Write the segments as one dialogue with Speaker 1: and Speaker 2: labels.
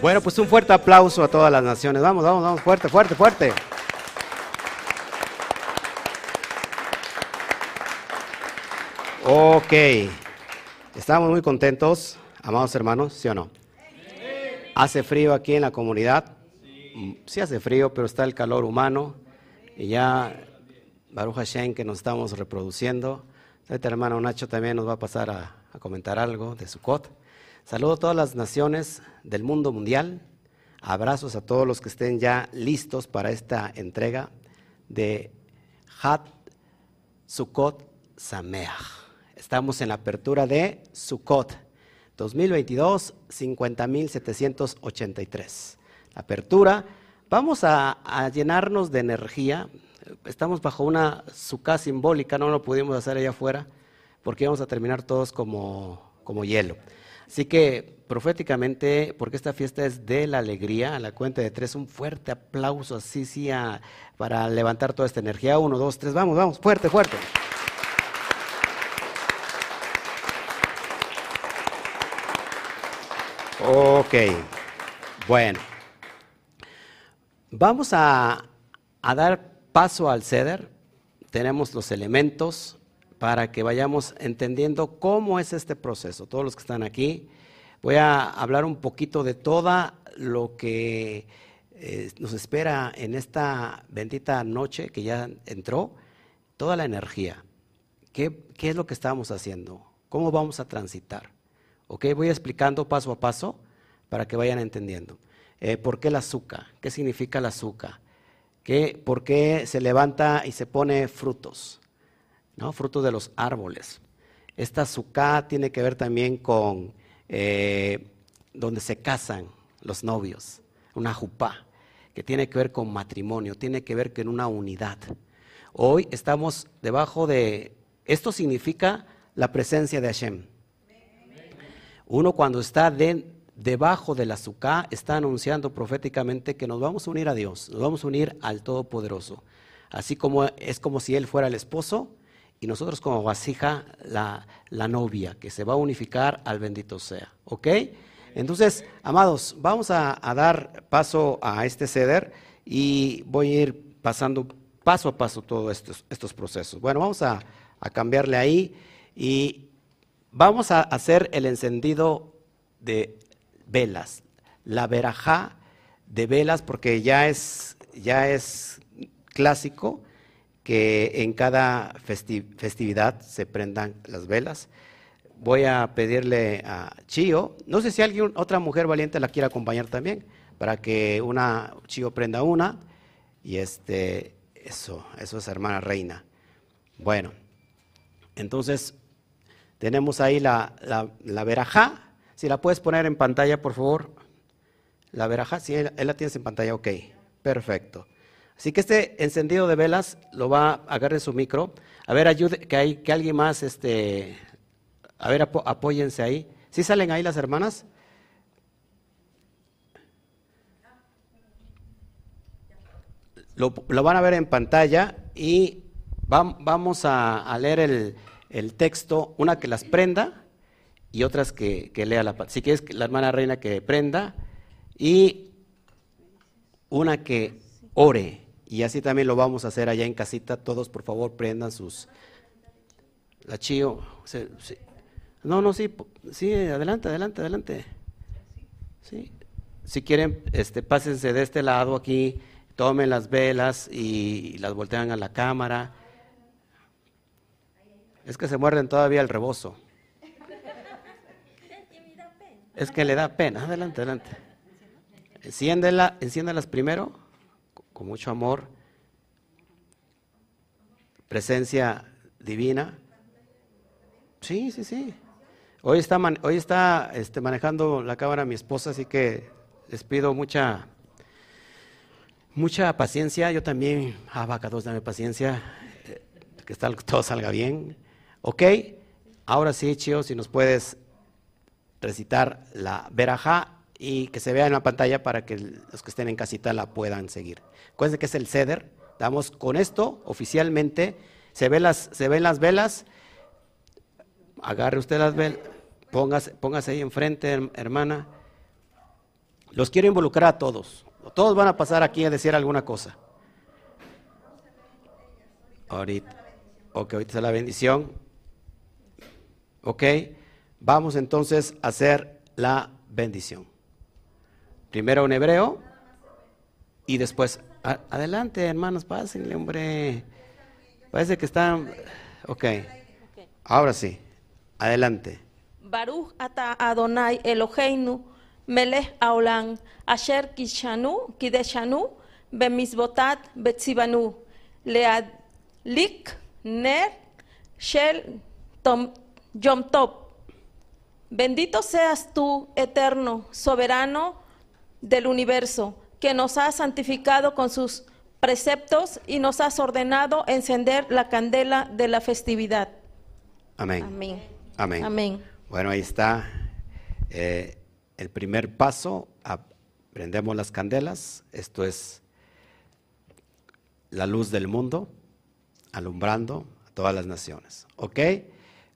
Speaker 1: Bueno, pues un fuerte aplauso a todas las naciones. Vamos, vamos, vamos, fuerte, fuerte, fuerte. Ok, estamos muy contentos, amados hermanos, ¿sí o no? Hace frío aquí en la comunidad, sí hace frío, pero está el calor humano y ya Baruch Hashem que nos estamos reproduciendo. Este hermano Nacho también nos va a pasar a, a comentar algo de Sukkot. Saludo a todas las naciones del mundo mundial. Abrazos a todos los que estén ya listos para esta entrega de Hat Sukkot Sameach. Estamos en la apertura de Sukkot 2022, 50.783. Apertura. Vamos a, llenarnos de energía. Estamos bajo una sukkah simbólica, no lo pudimos hacer allá afuera, porque vamos a terminar todos como, como hielo. Así que proféticamente, porque esta fiesta es de la alegría, a la cuenta de tres, un fuerte aplauso así, sí, para levantar toda esta energía. Uno, dos, tres, vamos, vamos, fuerte, fuerte. Ok, bueno. Vamos a dar paso al ceder. Tenemos los elementos para que vayamos entendiendo cómo es este proceso. Todos los que están aquí, voy a hablar un poquito de todo lo que eh, nos espera en esta bendita noche que ya entró, toda la energía. ¿Qué, ¿Qué, es lo que estamos haciendo? ¿Cómo vamos a transitar? ¿Ok? Voy explicando paso a paso para que vayan entendiendo. Eh, ¿Por qué el azúcar? ¿Qué significa el azúcar? ¿Qué, ¿Por qué se levanta y se pone frutos? ¿No? Frutos de los árboles. Esta azúcar tiene que ver también con eh, donde se casan los novios, una jupá, que tiene que ver con matrimonio, tiene que ver con una unidad. Hoy estamos debajo de, esto significa la presencia de Hashem. Uno cuando está de, debajo del azúcar está anunciando proféticamente que nos vamos a unir a Dios, nos vamos a unir al Todopoderoso. Así como es como si Él fuera el esposo y nosotros como vasija la, la novia, que se va a unificar al bendito sea. ¿Ok? Entonces, amados, vamos a, dar paso a este ceder y voy a ir pasando paso a paso todos estos, estos procesos. Bueno, vamos a, a cambiarle ahí y vamos a hacer el encendido de velas, la verajá de velas, porque ya es, ya es clásico que en cada festividad se prendan las velas. Voy a pedirle a Chío, no sé si alguien, otra mujer valiente la quiere acompañar también, para que una Chío prenda una, y este, eso, eso es hermana reina. Bueno, entonces tenemos ahí la, la, la verajá, si la puedes poner en pantalla, por favor. La verajá, si él, él la tienes en pantalla, ok, perfecto. Así que este encendido de velas lo va a agarrar su micro. A ver, ayude, que, hay, que alguien más, este, a ver, apóyense ahí. ¿Sí salen ahí las hermanas? Lo, lo van a ver en pantalla y va, vamos a, a leer el, el, texto, una que las prenda y otras que, que lea la... Si quieres, la hermana reina que prenda y una que ore. Y así también lo vamos a hacer allá en casita. Todos, por favor, prendan sus... La chío. No, no, sí, sí, adelante, adelante, adelante. Sí. Si quieren, este, pásense de este lado aquí, tomen las velas y las voltean a la cámara. Es que se muerden todavía el rebozo. Es que le da pena. Adelante, adelante. Enciéndela, enciéndelas primero con mucho amor, presencia divina. Sí, sí, sí. Hoy está, hoy está este, manejando la cámara mi esposa, así que les pido mucha, mucha paciencia. Yo también, ah, vaca, dos, dame paciencia, eh, que todo salga bien. Ok, ahora sí, Chio, si nos puedes recitar la verajá y que se vea en la pantalla para que los que estén en casita la puedan seguir. Acuérdense que es el ceder. Damos con esto oficialmente. Se, ve las, se ven las velas. Agarre usted las velas. Póngase, póngase ahí enfrente, hermana. Los quiero involucrar a todos. Todos van a pasar aquí a decir alguna cosa. Ahorita. Ok, ahorita es la bendición. Ok, vamos entonces a hacer la bendición. Primero en hebreo y después. adelante, hermanos, pásenle, hombre. Parece que están. Ok. Ahora sí. Adelante.
Speaker 2: Baruch ata Adonai Eloheinu melech haolam asher kishanu kideshanu bemisbotat betzibanu leadlik ner shel tom yom top. Bendito seas tú, eterno, soberano del universo, que nos has santificado con sus preceptos y nos has ordenado encender la candela de la festividad.
Speaker 1: Amén.
Speaker 2: Amén.
Speaker 1: Amén.
Speaker 2: Amén.
Speaker 1: Bueno, ahí está eh, el primer paso. Prendemos las candelas. Esto es la luz del mundo, alumbrando a todas las naciones. ¿Ok?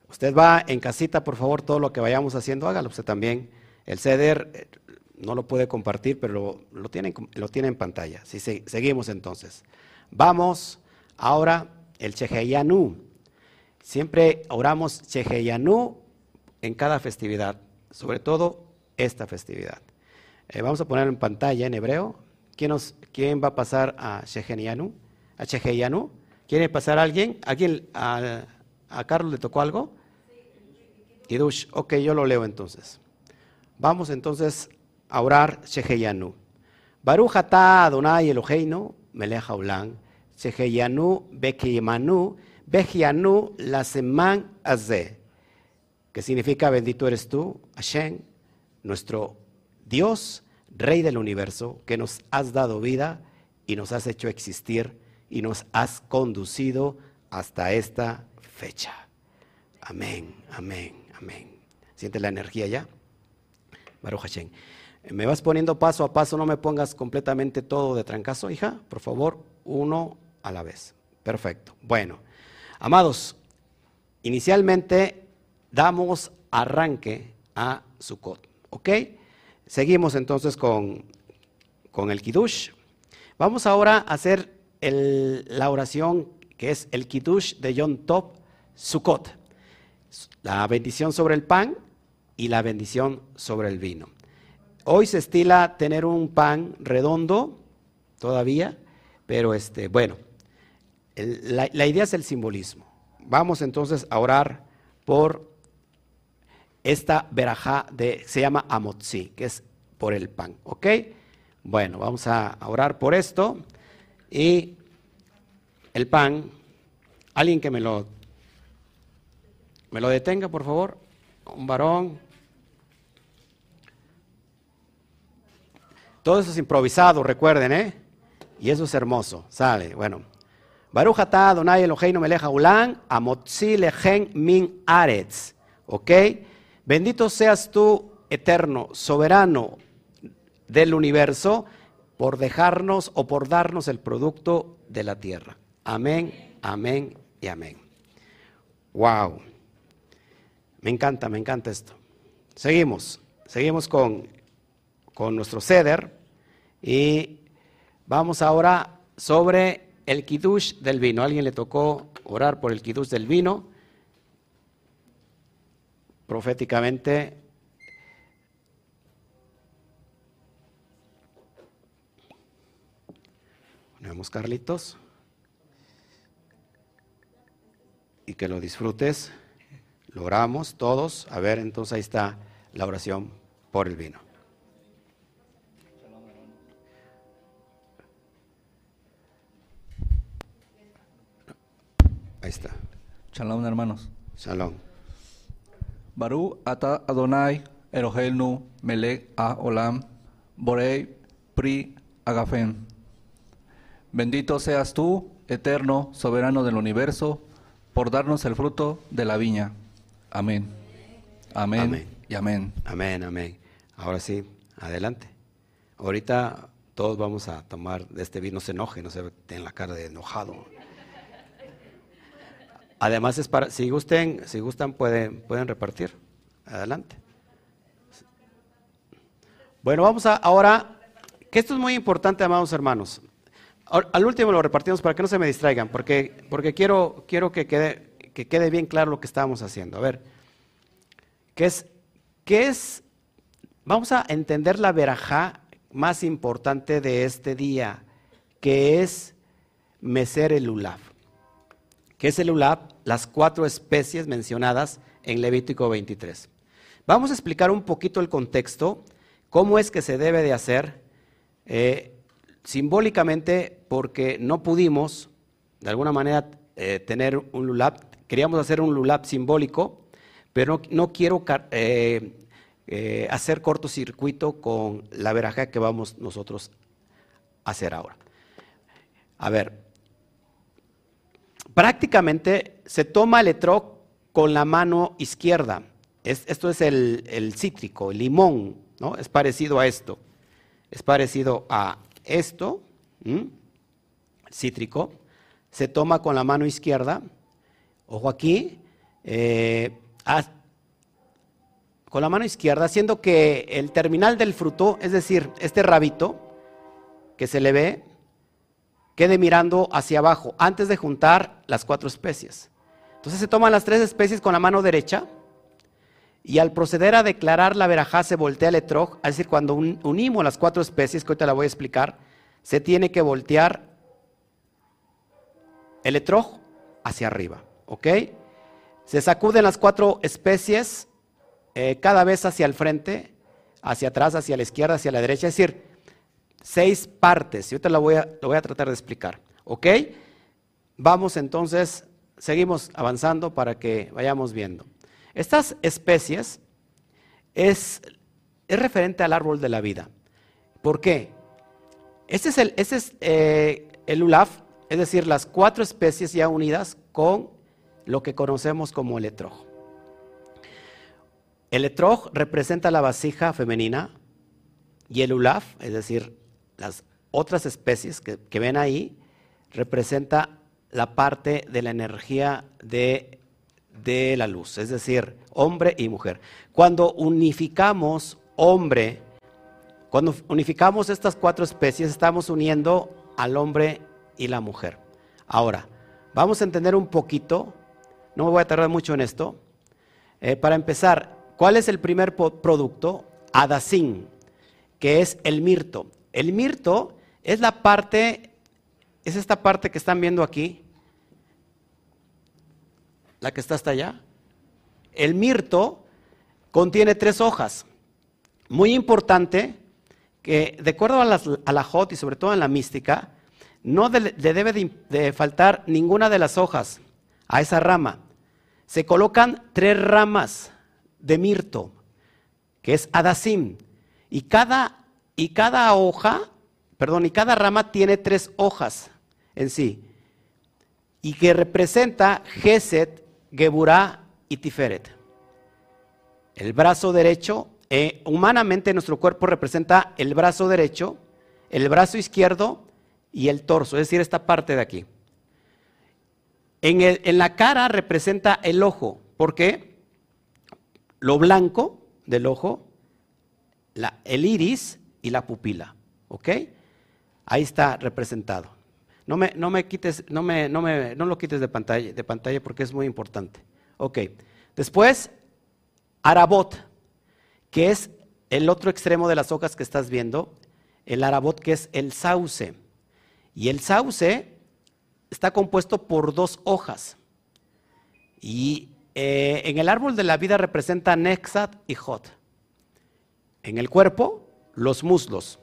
Speaker 1: Usted va en casita, por favor, todo lo que vayamos haciendo, hágalo usted también. El ceder eh, no lo puede compartir, pero lo, tiene, lo tiene en pantalla. Si seguimos entonces. Vamos ahora el Cheheyanu. Siempre oramos Cheheyanu en cada festividad, sobre todo esta festividad. Eh, vamos a poner en pantalla en hebreo. ¿Quién, nos, quién va a pasar a Cheheyanu? ¿A Cheheyanu? ¿Quiere pasar alguien? ¿Alguien a, a Carlos le tocó algo? Kidush. Ok, yo lo leo entonces. Vamos entonces a orar Sheheyanu. Baruch atah Adonai Eloheinu melech haolam Sheheyanu bekiyemanu bejianu la seman azeh. Que significa bendito eres tú, Hashem, nuestro Dios, Rey del universo, que nos has dado vida y nos has hecho existir y nos has conducido hasta esta fecha. Amén, amén, amén. ¿Siente la energía ya? Baruch Hashem. Me vas poniendo paso a paso, no me pongas completamente todo de trancazo, hija. Por favor, uno a la vez. Perfecto. Bueno, amados, inicialmente damos arranque a Sukkot. ¿Ok? Seguimos entonces con, con el Kiddush. Vamos ahora a hacer la oración que es el Kiddush de Yom Tov Sukkot. La bendición sobre el pan y la bendición sobre el vino. Hoy se estila tener un pan redondo todavía, pero este, bueno, la, idea es el simbolismo. Vamos entonces a orar por esta verajá de, se llama amotzi, que es por el pan, ¿ok? Bueno, vamos a orar por esto y el pan, alguien que me lo, me lo detenga, por favor, un varón. Todo eso es improvisado, recuerden, ¿eh? Y eso es hermoso. Sale, bueno. Baruch atah Adonai Eloheinu amotzi min aretz. ¿Ok? Bendito seas tú, eterno, soberano del universo, por dejarnos o por darnos el producto de la tierra. Amén, amén y amén. Wow. Me encanta, me encanta esto. Seguimos, seguimos con con nuestro ceder y vamos ahora sobre el kiddush del vino. alguien le tocó orar por el kiddush del vino? Proféticamente. Ponemos Carlitos. Y que lo disfrutes. Lo oramos todos. A ver, entonces ahí está la oración por el vino. Ahí está.
Speaker 3: Shalom, hermanos.
Speaker 1: Shalom.
Speaker 3: Baru ata Adonai Eloheinu melech a olam borei pri agafen. Bendito seas tú, eterno, soberano del universo, por darnos el fruto de la viña. Amén. Amén, y amén.
Speaker 1: Amén, amén. Ahora sí, adelante. Ahorita todos vamos a tomar de este vino, no se enoje, no se en la cara de enojado. Además es para, si gusten, si gustan pueden, pueden repartir. Adelante. Bueno, vamos a ahora, que esto es muy importante, amados hermanos. Al último lo repartimos para que no se me distraigan, porque, porque quiero, quiero que, quede, que quede bien claro lo que estamos haciendo. A ver, ¿qué es, qué es? Vamos a entender la verajá más importante de este día, que es Meser el Ulab. ¿Qué es el Ulab? Las cuatro especies mencionadas en Levítico 23. Vamos a explicar un poquito el contexto, cómo es que se debe de hacer, eh, simbólicamente porque no pudimos, de alguna manera, eh, tener un lulab, queríamos hacer un lulab simbólico, pero no, quiero eh, hacer cortocircuito con la verajá que vamos nosotros a hacer ahora. A ver, prácticamente se toma el etrog con la mano izquierda. Es- esto es el, cítrico, el limón, ¿no? Es parecido a esto. Es parecido a esto, cítrico. Se toma con la mano izquierda. Ojo aquí. eh, con la mano izquierda, haciendo que el terminal del fruto, es decir, este rabito que se le ve, quede mirando hacia abajo antes de juntar las cuatro especies. Entonces se toman las tres especies con la mano derecha y al proceder a declarar la verajá se voltea el etrog, es decir, cuando un- unimos las cuatro especies, que ahorita la voy a explicar, se tiene que voltear el etrog hacia arriba, ¿ok? Se sacuden las cuatro especies eh, cada vez hacia el frente, hacia atrás, hacia la izquierda, hacia la derecha, es decir, seis partes. Y ahorita lo voy a, lo voy a tratar de explicar. ¿Ok? Vamos entonces, seguimos avanzando para que vayamos viendo. Estas especies es, es referente al árbol de la vida. ¿Por qué? Este es el, este es, eh, el ulaf, es decir, las cuatro especies ya unidas con lo que conocemos como el etrog. El etrog representa la vasija femenina y el ulaf, es decir, las otras especies que, ven ahí, representa la parte de la energía de, de la luz, es decir, hombre y mujer. Cuando unificamos hombre, cuando unificamos estas cuatro especies, estamos uniendo al hombre y la mujer. Ahora, vamos a entender un poquito, no me voy a tardar mucho en esto. Eh, para empezar, ¿cuál es el primer producto? Adasín, que es el mirto. El mirto es la parte, es esta parte que están viendo aquí, la que está hasta allá. El mirto contiene tres hojas. Muy importante que, de acuerdo a, a la Jot y sobre todo en la mística, no le debe de, de faltar ninguna de las hojas a esa rama. Se colocan tres ramas de mirto, que es Adasim, y cada, y cada hoja, perdón, y cada rama tiene tres hojas en sí, y que representa Geset, Geburah y Tiferet. El brazo derecho, eh, humanamente nuestro cuerpo representa el brazo derecho, el brazo izquierdo y el torso, es decir, esta parte de aquí. En, la cara representa el ojo, porque lo blanco del ojo, el iris y la pupila, ¿ok? Ahí está representado. No me, no me quites, no me, no me, no lo quites de pantalla, de pantalla porque es muy importante. Ok. Después, Arabot, que es el otro extremo de las hojas que estás viendo, el Arabot que es el sauce. Y el sauce está compuesto por dos hojas. Y eh, en el árbol de la vida representa Nexat y Jot. En el cuerpo, los muslos,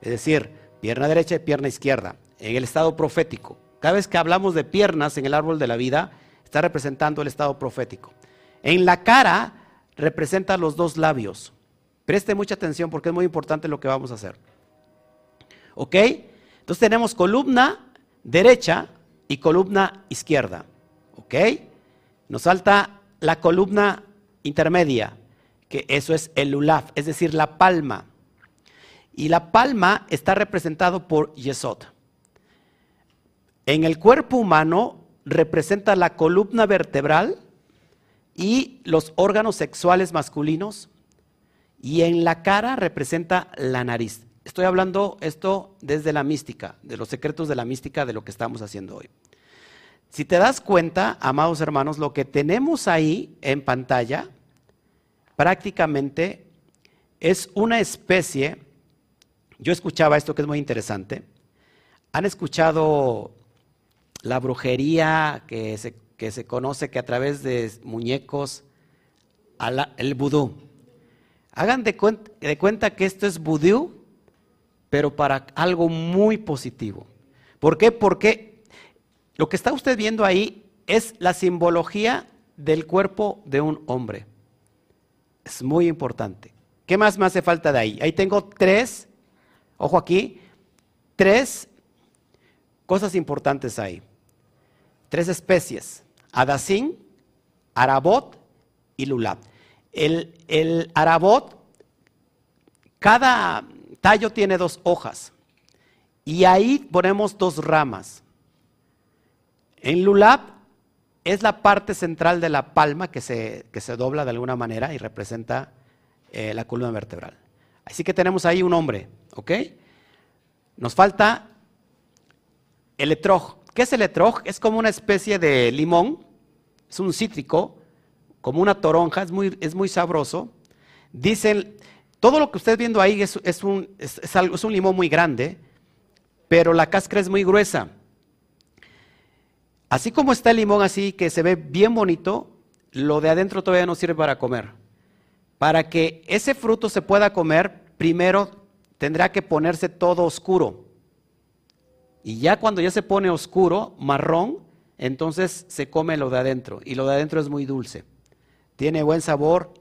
Speaker 1: es decir, pierna derecha y pierna izquierda. En el estado profético. Cada vez que hablamos de piernas en el árbol de la vida, está representando el estado profético. En la cara representa los dos labios. Preste mucha atención porque es muy importante lo que vamos a hacer. ¿Ok? Entonces tenemos columna derecha y columna izquierda. ¿Ok? Nos falta la columna intermedia, que eso es el ulaf, es decir, la palma. Y la palma está representado por Yesod. En el cuerpo humano representa la columna vertebral y los órganos sexuales masculinos Y en la cara representa la nariz. Estoy hablando esto desde la mística, de los secretos de la mística de lo que estamos haciendo hoy. Si te das cuenta, amados hermanos, lo que tenemos ahí en pantalla prácticamente es una especie, yo escuchaba esto que es muy interesante, han escuchado la brujería que se, que se conoce que a través de muñecos, el vudú. Hagan de, de cuenta que esto es vudú, pero para algo muy positivo. ¿Por qué? Porque lo que está usted viendo ahí es la simbología del cuerpo de un hombre. Es muy importante. ¿Qué más me hace falta de ahí? Ahí tengo tres, ojo aquí, tres cosas importantes ahí. Tres especies, Adasín, Arabot y Lulab. El, Arabot, cada tallo tiene dos hojas y ahí ponemos dos ramas. En Lulab es la parte central de la palma que se, se dobla de alguna manera y representa eh, la columna vertebral. Así que tenemos ahí un hombre, ¿ok? Nos falta el etrog. ¿Qué es el etrog? Es como una especie de limón, es un cítrico, como una toronja, es muy, es muy sabroso. Dicen, todo lo que usted viendo ahí es, un, algo, es un limón muy grande, pero la cáscara es muy gruesa. Así como está el limón así, que se ve bien bonito, lo de adentro todavía no sirve para comer. Para que ese fruto se pueda comer, primero tendrá que ponerse todo oscuro. Y ya cuando ya se pone oscuro, marrón, entonces se come lo de adentro. Y lo de adentro es muy dulce. Tiene buen sabor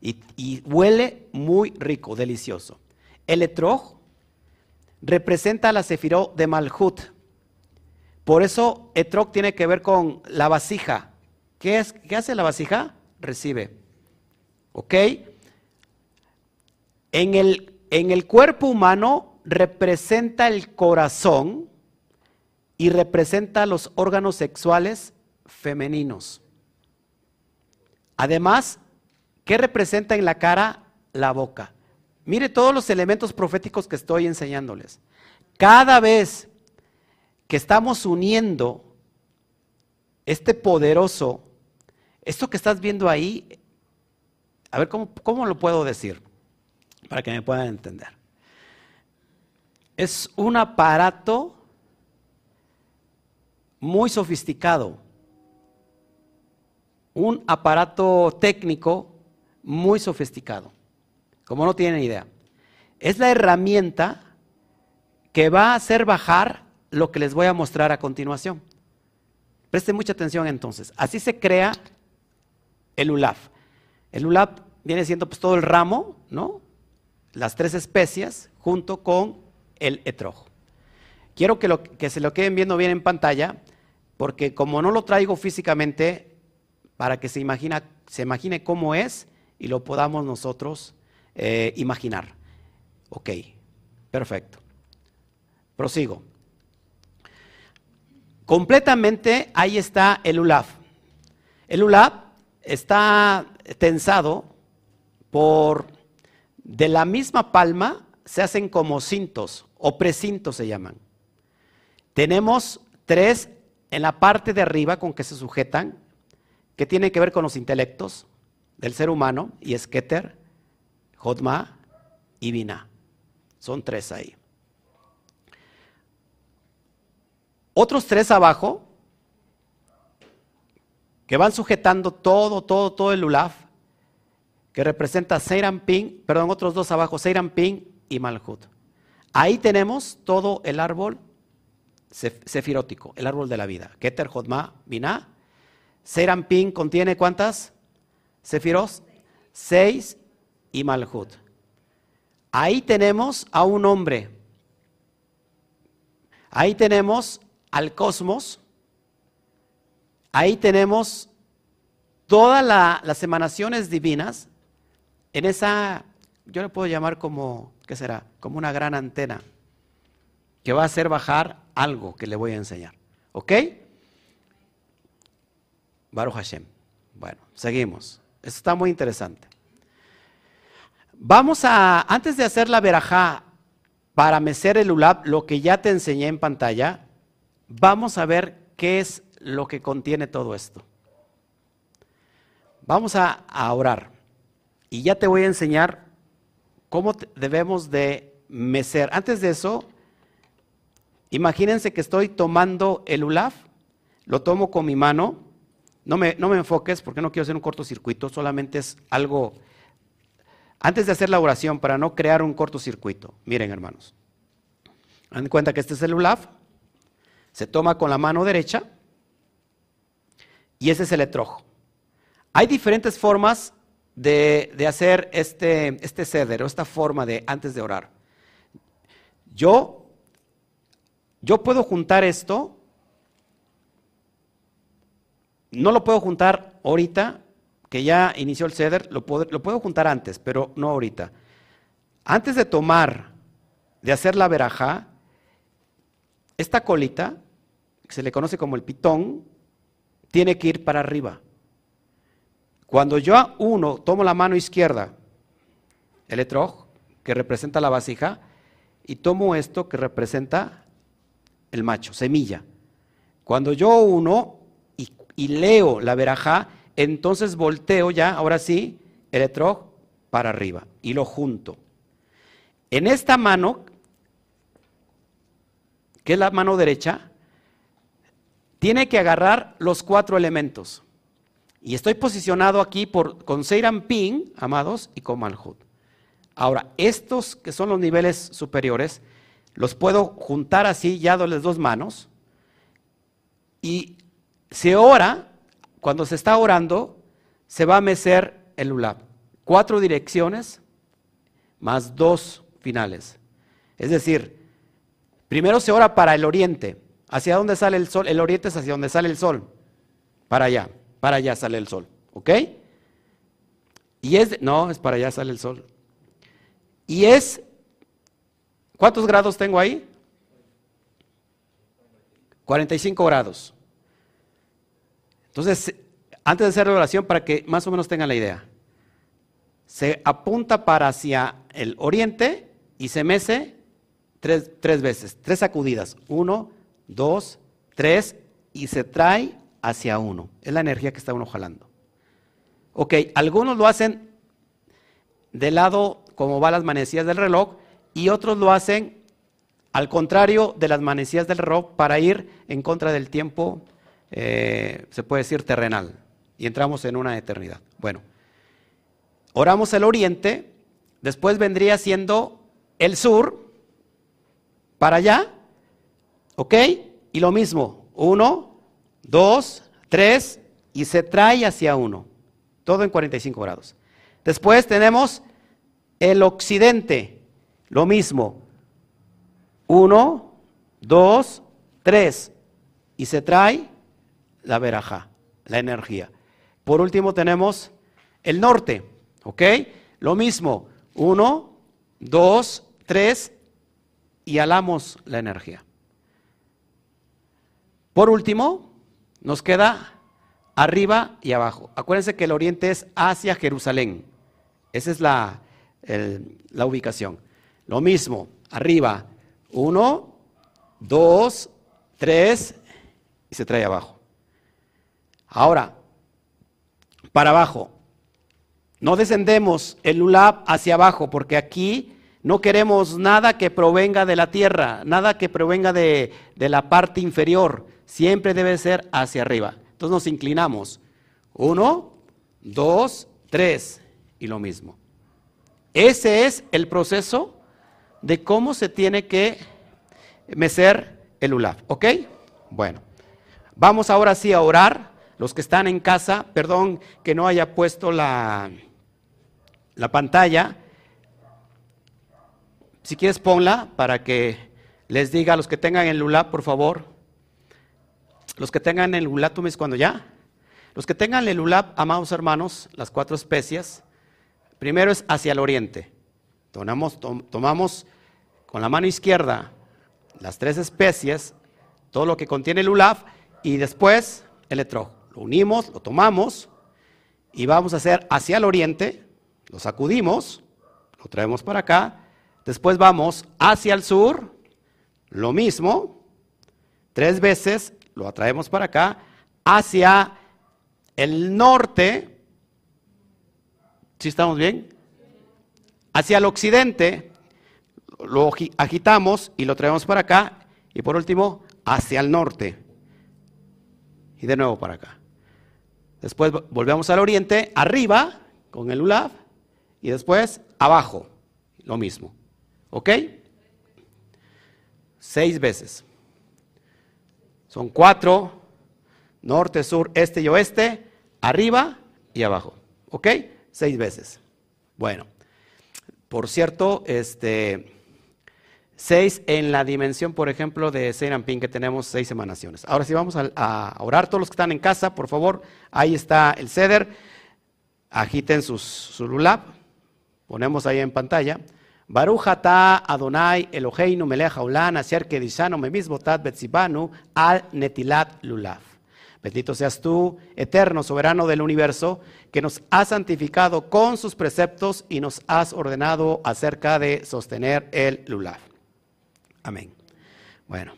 Speaker 1: y, huele muy rico, delicioso. El etrog representa la sefiró de Malhut. Por eso Etrog tiene que ver con la vasija. ¿Qué, es, ¿Qué hace la vasija? Recibe. ¿Ok? En el, en el cuerpo humano representa el corazón y representa los órganos sexuales femeninos. Además, ¿qué representa en la cara? La boca. Mire todos los elementos proféticos que estoy enseñándoles. Cada vez que estamos uniendo este poderoso, esto que estás viendo ahí, a ver cómo, cómo lo puedo decir para que me puedan entender. Es un aparato muy sofisticado, un aparato técnico muy sofisticado, como no tienen idea. Es la herramienta que va a hacer bajar lo que les voy a mostrar a continuación. Presten mucha atención entonces. Así se crea el ULAF. El ULAF viene siendo pues todo el ramo, ¿no? Las tres especias junto con el etrojo. Quiero que, lo, que se lo queden viendo bien en pantalla, porque como no lo traigo físicamente, para que se, imagina, se imagine cómo es y lo podamos nosotros eh, imaginar. Ok, perfecto. Prosigo. Completamente ahí está el ULAF. El ULAF está tensado por, de la misma palma se hacen como cintos o precintos se llaman. Tenemos tres en la parte de arriba con que se sujetan, que tienen que ver con los intelectos del ser humano, y es Keter, Jodma y Binah. Son tres ahí. Otros tres abajo, que van sujetando todo, todo, todo el Ulaf, que representa Ping, perdón, otros dos abajo, Ping y Malhut. Ahí tenemos todo el árbol sefirótico, el árbol de la vida. Keter, Jodma, Binah. Ping contiene cuántas? Sefiros, seis y Malhut. Ahí tenemos a un hombre. Ahí tenemos al cosmos, ahí tenemos todas las emanaciones divinas en esa, yo le puedo llamar como, ¿qué será? Como una gran antena que va a hacer bajar algo que le voy a enseñar. ¿Ok? Baruch Hashem. Bueno, seguimos. Esto está muy interesante. Vamos a, antes de hacer la verajá para mecer el ulab, lo que ya te enseñé en pantalla, vamos a ver qué es lo que contiene todo esto. Vamos a, orar y ya te voy a enseñar cómo debemos de mecer. Antes de eso, imagínense que estoy tomando el ulaf, lo tomo con mi mano, no me, no me enfoques porque no quiero hacer un cortocircuito, solamente es algo, antes de hacer la oración, para no crear un cortocircuito. Miren hermanos, dan cuenta que este es el ulaf, se toma con la mano derecha y ese es el etrojo. Hay diferentes formas de, de hacer este, este ceder o esta forma de antes de orar. Yo, yo puedo juntar esto, no lo puedo juntar ahorita, que ya inició el ceder, lo puedo, lo puedo juntar antes, pero no ahorita. Antes de tomar, de hacer la verajá, esta colita, que se le conoce como el pitón, tiene que ir para arriba. Cuando yo uno tomo la mano izquierda, el etrog, que representa la vasija, y tomo esto que representa el macho, semilla. Cuando yo uno y, y leo la verajá, entonces volteo ya, ahora sí, el etrog para arriba y lo junto. En esta mano, que es la mano derecha, tiene que agarrar los cuatro elementos. Y estoy posicionado aquí por, con Seiram Ping, amados, y con Malhut. Ahora, estos que son los niveles superiores, los puedo juntar así, ya las dos manos, y se ora, cuando se está orando, se va a mecer el ulab. Cuatro direcciones más dos finales. Es decir, primero se ora para el oriente. ¿Hacia dónde sale el sol? El oriente es hacia donde sale el sol. Para allá, para allá sale el sol. ¿Ok? Y es, no, es para allá sale el sol. Y es, ¿cuántos grados tengo ahí? 45 grados. Entonces, antes de hacer la oración, para que más o menos tengan la idea, se apunta para hacia el oriente y se mece tres, tres veces, tres sacudidas. Uno, dos, tres, y se trae hacia uno. Es la energía que está uno jalando. Ok, algunos lo hacen del lado como va las manecillas del reloj y otros lo hacen al contrario de las manecillas del reloj para ir en contra del tiempo, eh, se puede decir terrenal, y entramos en una eternidad. Bueno, oramos el oriente, después vendría siendo el sur, para allá, ¿ok? Y lo mismo, uno, dos, tres, y se trae hacia uno, todo en 45 grados. Después tenemos el occidente, lo mismo, uno, dos, tres, y se trae la verajá, la energía. Por último tenemos el norte, ¿ok? Lo mismo, uno, dos, tres, y alamos la energía. Por último, nos queda arriba y abajo. Acuérdense que el oriente es hacia Jerusalén. Esa es la, la ubicación. Lo mismo, arriba, uno, dos, tres, y se trae abajo. Ahora, para abajo, no descendemos el lulab hacia abajo, porque aquí no queremos nada que provenga de la tierra, nada que provenga de, de la parte inferior. Siempre debe ser hacia arriba. Entonces nos inclinamos. Uno, dos, tres. Y lo mismo. Ese es el proceso de cómo se tiene que mecer el ulab. ¿Ok? Bueno, vamos ahora sí a orar. Los que están en casa, perdón que no haya puesto la, la pantalla. Si quieres ponla para que les diga a los que tengan el ulab, por favor. Los que tengan el dices cuando ya. Los que tengan el ulab, amados hermanos, las cuatro especies, primero es hacia el oriente. Tomamos, tom- tomamos con la mano izquierda las tres especies, todo lo que contiene el ulab, y después el etrog. Lo unimos, lo tomamos y vamos a hacer hacia el oriente, lo sacudimos, lo traemos para acá. Después vamos hacia el sur, lo mismo, tres veces, lo atraemos para acá, hacia el norte, ¿sí estamos bien? Hacia el occidente, lo agitamos y lo traemos para acá, y por último, hacia el norte, y de nuevo para acá. Después volvemos al oriente, arriba, con el ULAV, y después abajo, lo mismo. ¿Ok? Seis veces. Son cuatro, norte, sur, este y oeste, arriba y abajo. ¿Ok? Seis veces. Bueno, por cierto, este, seis en la dimensión, por ejemplo, de Pin, que tenemos seis emanaciones. Ahora sí vamos a, orar, todos los que están en casa, por favor, ahí está el ceder, agiten su lulab, ponemos ahí en pantalla. Baruch Adonai Eloheinu melech haolam asher kedishanu memisbotat betzibanu al netilat lulav. Bendito seas tú, eterno, soberano del universo, que nos has santificado con sus preceptos y nos has ordenado acerca de sostener el lulav. Amén. Bueno,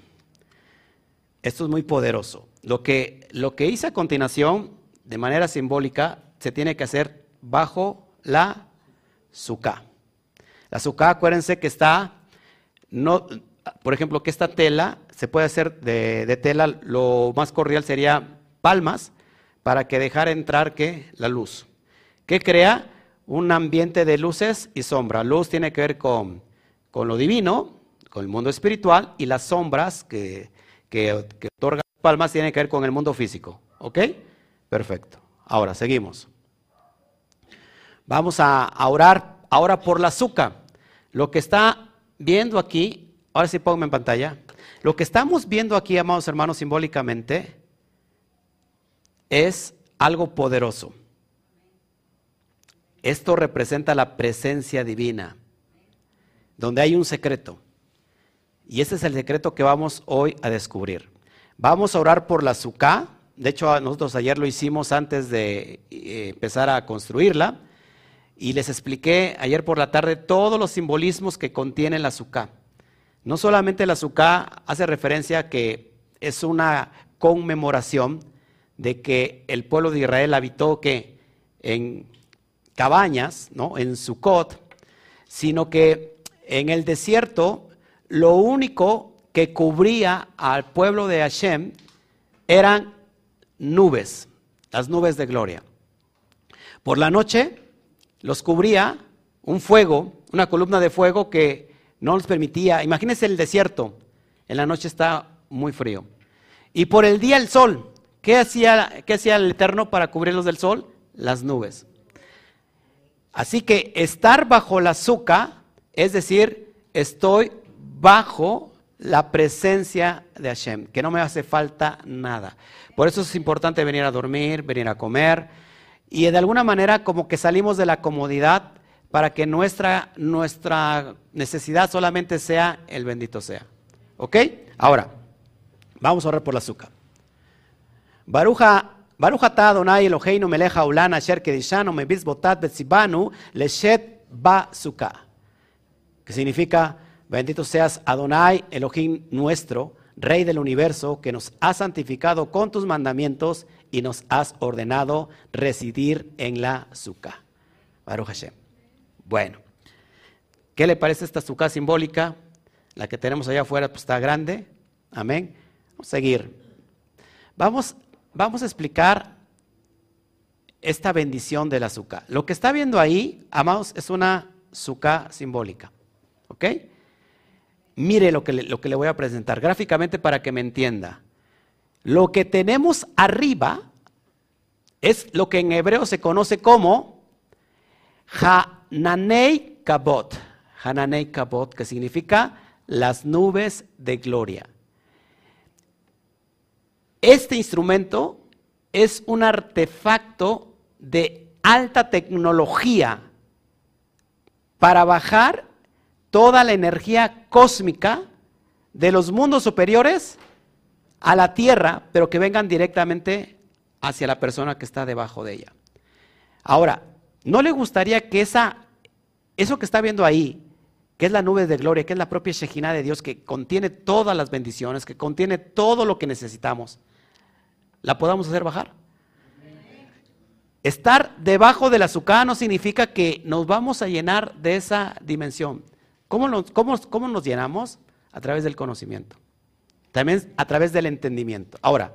Speaker 1: esto es muy poderoso. Lo que, lo que hice a continuación, de manera simbólica, se tiene que hacer bajo la suká. La azúcar, acuérdense que está, no, por ejemplo, que esta tela se puede hacer de, tela, lo más cordial sería palmas para que dejara entrar ¿qué? la luz. ¿Qué crea? Un ambiente de luces y sombra. Luz tiene que ver con, con lo divino, con el mundo espiritual, y las sombras que, que, que otorgan palmas tienen que ver con el mundo físico. ¿Ok? Perfecto. Ahora, seguimos. Vamos a, a orar ahora por la azúcar. Lo que está viendo aquí, ahora sí pongo en pantalla, lo que estamos viendo aquí, amados hermanos, simbólicamente, es algo poderoso. Esto representa la presencia divina, donde hay un secreto. Y ese es el secreto que vamos hoy a descubrir. Vamos a orar por la azúcar. De hecho, nosotros ayer lo hicimos antes de eh, empezar a construirla y les expliqué ayer por la tarde todos los simbolismos que contiene el azúcar. No solamente el azúcar hace referencia a que es una conmemoración de que el pueblo de Israel habitó que en cabañas, ¿no? en Sucot, sino que en el desierto lo único que cubría al pueblo de Hashem eran nubes, las nubes de gloria. Por la noche los cubría un fuego, una columna de fuego que no les permitía, imagínense el desierto, en la noche está muy frío. Y por el día el sol, ¿qué hacía, qué hacía el Eterno para cubrirlos del sol? Las nubes. Así que estar bajo la azúcar, es decir, estoy bajo la presencia de Hashem, que no me hace falta nada. Por eso es importante venir a dormir, venir a comer, y de alguna manera como que salimos de la comodidad para que nuestra, nuestra necesidad solamente sea el bendito sea. ¿Ok? Ahora, vamos a orar por la azúcar. Baruja Baruja Adonai Eloheinu meleja ulana asher kedishanu mebis botat betzibanu leshet ba Que significa, bendito seas Adonai Elohim nuestro, Rey del universo, que nos ha santificado con tus mandamientos y nos has ordenado residir en la Sukkah. Baruch Hashem. Bueno, ¿qué le parece esta Sukkah simbólica? La que tenemos allá afuera pues, está grande. Amén. Vamos a seguir. Vamos, vamos a explicar esta bendición de la Sukkah. Lo que está viendo ahí, amados, es una Sukkah simbólica. ¿Ok? Mire lo que, lo que le voy a presentar gráficamente para que me entienda. Lo que tenemos arriba es lo que en hebreo se conoce como Hananei Kabot. Hananei Kabot, que significa las nubes de gloria. Este instrumento es un artefacto de alta tecnología para bajar toda la energía cósmica de los mundos superiores a la tierra, pero que vengan directamente hacia la persona que está debajo de ella. Ahora, ¿no le gustaría que esa eso que está viendo ahí, que es la nube de gloria, que es la propia Shejina de Dios, que contiene todas las bendiciones, que contiene todo lo que necesitamos, ¿la podamos hacer bajar? Estar debajo del azúcar no significa que nos vamos a llenar de esa dimensión. ¿Cómo cómo, cómo nos llenamos? A través del conocimiento. También a través del entendimiento. Ahora,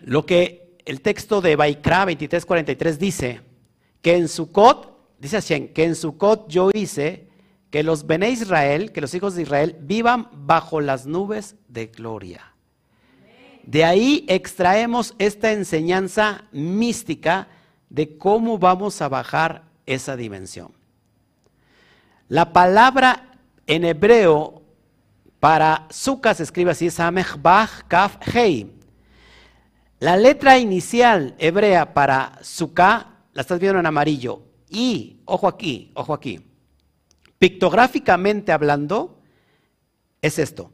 Speaker 1: lo que el texto de Baikra 23:43 dice, que en Sukkot, dice Hashem, que en Sukkot yo hice que los Bene Israel, que los hijos de Israel, vivan bajo las nubes de gloria. De ahí extraemos esta enseñanza mística de cómo vamos a bajar esa dimensión. La palabra en hebreo para Sukkah se escribe así, Samech Bach Kaf Hei. La letra inicial hebrea para Sukkah la estás viendo en amarillo. Y, ojo aquí, ojo aquí, pictográficamente hablando, es esto.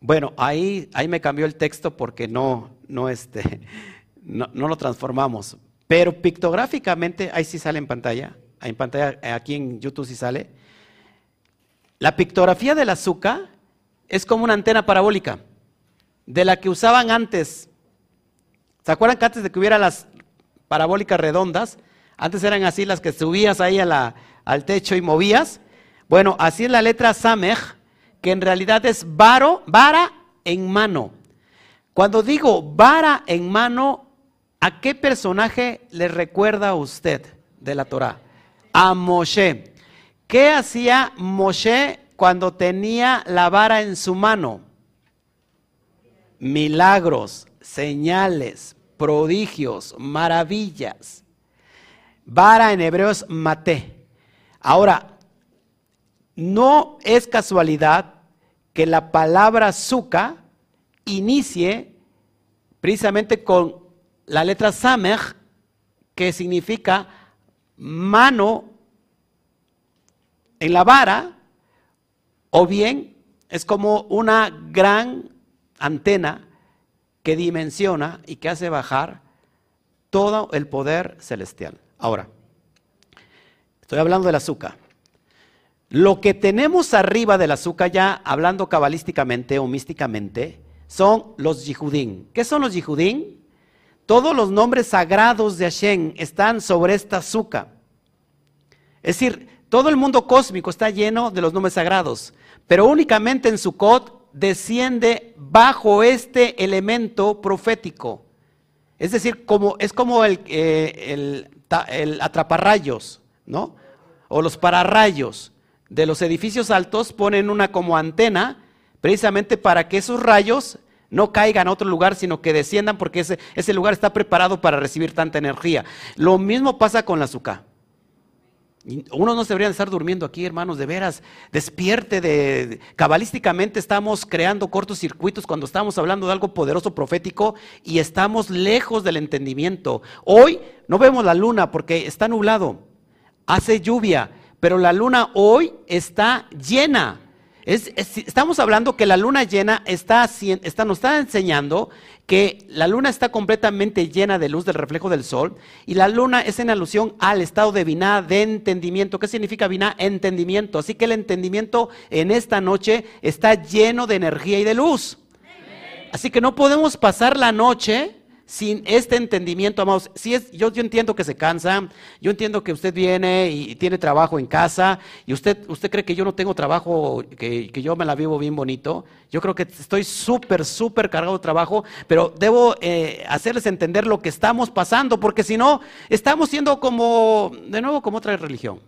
Speaker 1: Bueno, ahí, ahí me cambió el texto porque no, no, este, no, no lo transformamos. Pero pictográficamente, ahí sí sale en pantalla, en pantalla, aquí en YouTube sí sale. La pictografía del azúcar es como una antena parabólica, de la que usaban antes. ¿Se acuerdan que antes de que hubiera las parabólicas redondas, antes eran así las que subías ahí al techo y movías? Bueno, así es la letra Samech, que en realidad es varo, vara en mano. Cuando digo vara en mano, ¿a qué personaje le recuerda a usted de la Torah? A Moshe. ¿Qué hacía Moshe cuando tenía la vara en su mano? Milagros, señales, prodigios, maravillas. Vara en hebreo es mate. Ahora, no es casualidad que la palabra suka inicie precisamente con la letra samech, que significa mano en la vara, o bien es como una gran antena que dimensiona y que hace bajar todo el poder celestial. Ahora, estoy hablando del azúcar. Lo que tenemos arriba del azúcar, ya hablando cabalísticamente o místicamente, son los yihudín. ¿Qué son los yihudín? Todos los nombres sagrados de Hashem están sobre esta azúcar. Es decir, todo el mundo cósmico está lleno de los nombres sagrados, pero únicamente en Sukkot desciende bajo este elemento profético. Es decir, es como el, eh, el atraparrayos, ¿no? O los pararrayos de los edificios altos ponen una como antena precisamente para que esos rayos no caigan a otro lugar, sino que desciendan porque ese, ese lugar está preparado para recibir tanta energía. Lo mismo pasa con la azúcar. Uno no se debería estar durmiendo aquí, hermanos, de veras. Despierte de, cabalísticamente estamos creando cortocircuitos cuando estamos hablando de algo poderoso profético y estamos lejos del entendimiento. Hoy no vemos la luna porque está nublado, hace lluvia, pero la luna hoy está llena. Estamos hablando que la luna llena está, nos está enseñando que la luna está completamente llena de luz del reflejo del sol y la luna es en alusión al estado de Biná de entendimiento. ¿Qué significa Biná? Entendimiento. Así que el entendimiento en esta noche está lleno de energía y de luz. Así que no podemos pasar la noche sin este entendimiento, amados, si es, yo, yo entiendo que se cansa, yo entiendo que usted viene y tiene trabajo en casa, y usted, usted cree que yo no tengo trabajo, que, que yo me la vivo bien bonito. Yo creo que estoy súper, súper cargado de trabajo, pero debo eh, hacerles entender lo que estamos pasando, porque si no, estamos siendo como, de nuevo, como otra religión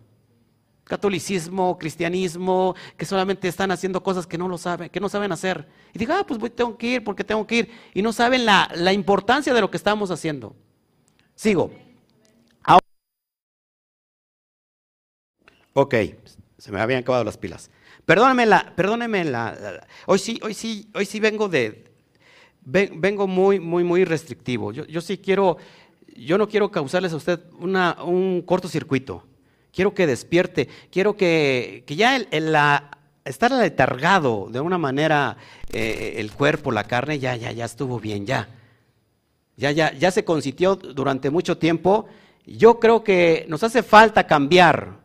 Speaker 1: catolicismo, cristianismo, que solamente están haciendo cosas que no lo saben, que no saben hacer. Y digo, ah, pues tengo que ir porque tengo que ir. Y no saben la, la importancia de lo que estamos haciendo. Sigo. Ahora, ok, se me habían acabado las pilas. Perdóneme la, perdóneme la, hoy sí, hoy sí, hoy sí vengo de, vengo muy, muy, muy restrictivo. Yo, yo sí quiero, yo no quiero causarles a usted una, un cortocircuito. Quiero que despierte, quiero que, ya el, la, estar letargado de una manera eh, el cuerpo, la carne, ya, ya, ya estuvo bien, ya. Ya, ya, ya se consintió durante mucho tiempo yo creo que nos hace falta cambiar.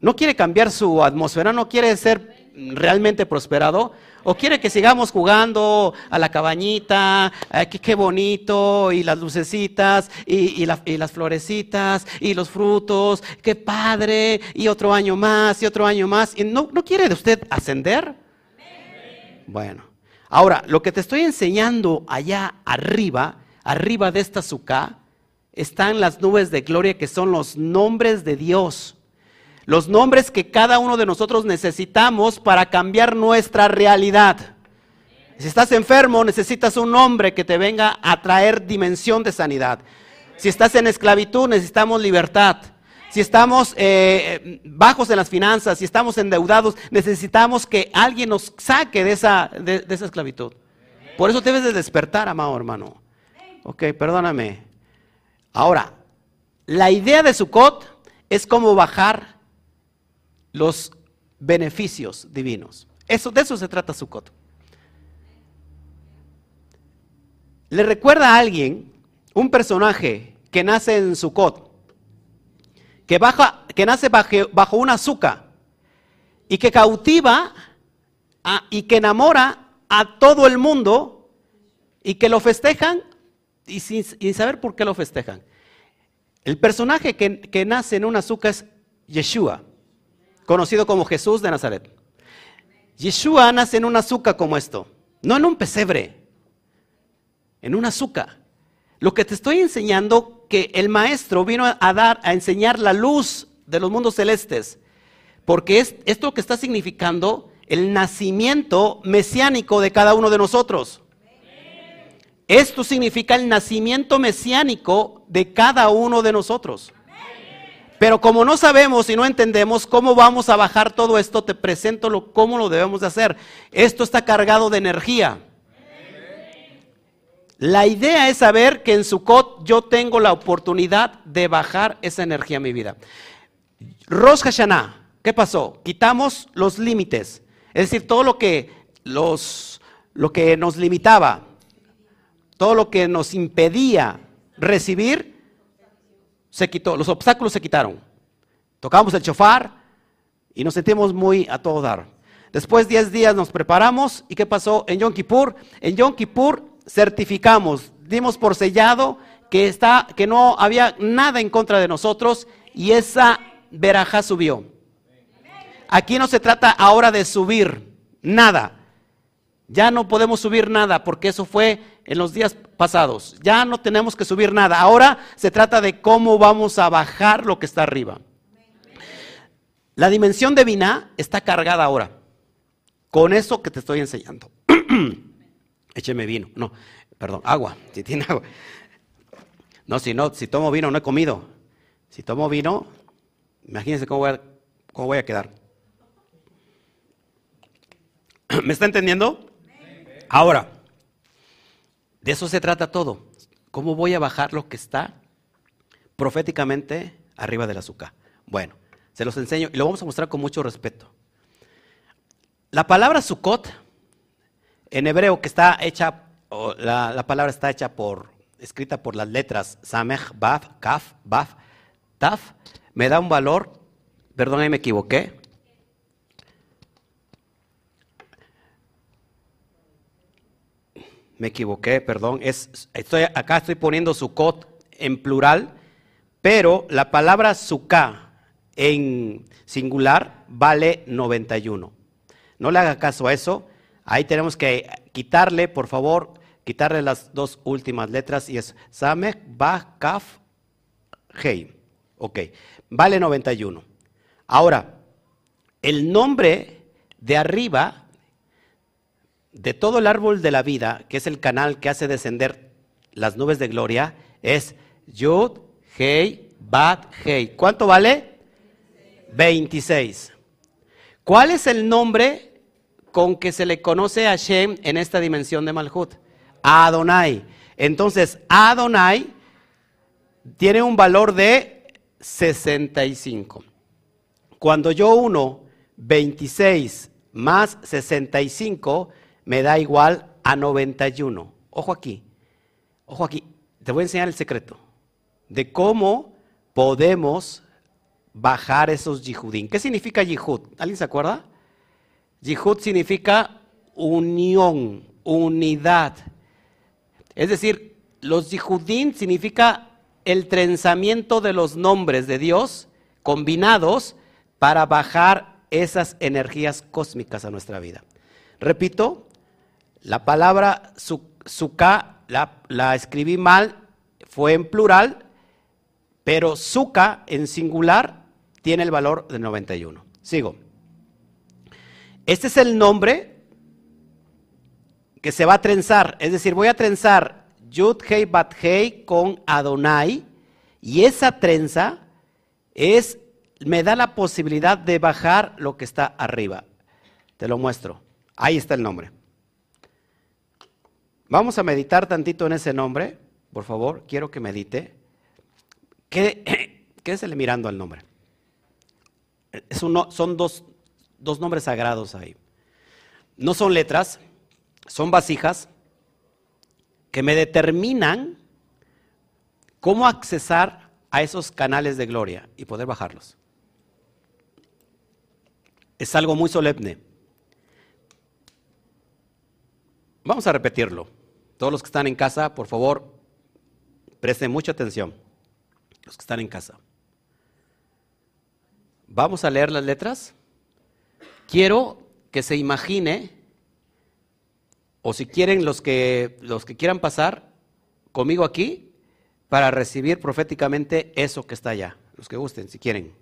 Speaker 1: No quiere cambiar su atmósfera, no quiere ser realmente prosperado, o quiere que sigamos jugando a la cabañita, qué bonito, y las lucecitas, y, las florecitas, y los frutos, qué padre, y otro año más, y otro año más. ¿No, no quiere usted ascender? Bueno, ahora, lo que te estoy enseñando allá arriba, arriba de esta suká, están las nubes de gloria que son los nombres de Dios. Los nombres que cada uno de nosotros necesitamos para cambiar nuestra realidad. Si estás enfermo, necesitas un nombre que te venga a traer dimensión de sanidad. Si estás en esclavitud, necesitamos libertad. Si estamos eh, bajos en las finanzas, si estamos endeudados, necesitamos que alguien nos saque de esa, de, esa esclavitud. Por eso debes de despertar, amado hermano. Ok, perdóname. Ahora, la idea de Sukkot es cómo bajar los beneficios divinos. Eso, de eso se trata Sukkot. Le recuerda a alguien un personaje que nace en Sukkot, que, baja, que nace bajo, una azúcar y que cautiva y que enamora a todo el mundo y que lo festejan y sin, saber por qué lo festejan. El personaje que, nace en un azúcar es Yeshua, conocido como Jesús de Nazaret. Yeshua nace en un azúcar como esto, no en un pesebre, en un azúcar. Lo que te estoy enseñando que el maestro vino a dar a enseñar la luz de los mundos celestes, porque es esto que está significando el nacimiento mesiánico de cada uno de nosotros. Esto significa el nacimiento mesiánico de cada uno de nosotros. Pero como no sabemos y no entendemos cómo vamos a bajar todo esto, te presento lo, cómo lo debemos de hacer. Esto está cargado de energía. La idea es saber que en Sukkot yo tengo la oportunidad de bajar esa energía a mi vida. Rosh Hashanah, ¿qué pasó? Quitamos los límites. Es decir, todo lo que, los, lo que nos limitaba, todo lo que nos impedía recibir, se quitó, los obstáculos se quitaron. Tocamos el chofar y nos sentimos muy a todo dar. Después 10 días nos preparamos y ¿qué pasó en Yom Kippur? En Yom Kippur certificamos, dimos por sellado que, está, que no había nada en contra de nosotros y esa veraja subió. Aquí no se trata ahora de subir nada. Ya no podemos subir nada porque eso fue en los días pasados. Ya no tenemos que subir nada. Ahora se trata de cómo vamos a bajar lo que está arriba. La dimensión de Vina está cargada ahora. Con eso que te estoy enseñando. Écheme vino. No, perdón, agua. Si tiene agua. No, si no, si tomo vino no he comido. Si tomo vino, imagínense cómo cómo voy a quedar. ¿Me está entendiendo? Ahora, de eso se trata todo. ¿Cómo voy a bajar lo que está proféticamente arriba del azúcar? Bueno, se los enseño y lo vamos a mostrar con mucho respeto. La palabra Sukkot, en hebreo, que está hecha, la, la, palabra está hecha por, escrita por las letras Samech, Baf, Kaf, Baf, Taf, me da un valor, perdón, ahí me equivoqué, me equivoqué, perdón. Es, estoy, acá estoy poniendo Sukkot en plural, pero la palabra Sukkah en singular vale 91. No le haga caso a eso. Ahí tenemos que quitarle, por favor, quitarle las dos últimas letras y es Samech, Ba, Kaf, Hei. Ok, vale 91. Ahora, el nombre de arriba de todo el árbol de la vida, que es el canal que hace descender las nubes de gloria, es Yud, Hei, Bat, Hei. ¿Cuánto vale? 26. ¿Cuál es el nombre con que se le conoce a Shem en esta dimensión de Malhut? Adonai. Entonces, Adonai tiene un valor de 65. Cuando yo uno 26 más 65, me da igual a 91. Ojo aquí, ojo aquí, te voy a enseñar el secreto de cómo podemos bajar esos yihudín. ¿Qué significa yihud? ¿Alguien se acuerda? Yihud significa unión, unidad. Es decir, los yihudín significa el trenzamiento de los nombres de Dios combinados para bajar esas energías cósmicas a nuestra vida. Repito, la palabra suka la, escribí mal, fue en plural, pero suka en singular tiene el valor de 91. Sigo. Este es el nombre que se va a trenzar, es decir, voy a trenzar Yud Hei Bat Hei con Adonai y esa trenza es me da la posibilidad de bajar lo que está arriba. Te lo muestro. Ahí está el nombre. Vamos a meditar tantito en ese nombre, por favor, quiero que medite. Quédese mirando al nombre. Es son dos, dos nombres sagrados ahí. No son letras, son vasijas que me determinan cómo accesar a esos canales de gloria y poder bajarlos. Es algo muy solemne. Vamos a repetirlo. Todos los que están en casa, por favor, presten mucha atención. Los que están en casa. Vamos a leer las letras. Quiero que se imagine, o si quieren los que, los que quieran pasar conmigo aquí, para recibir proféticamente eso que está allá. Los que gusten, si quieren.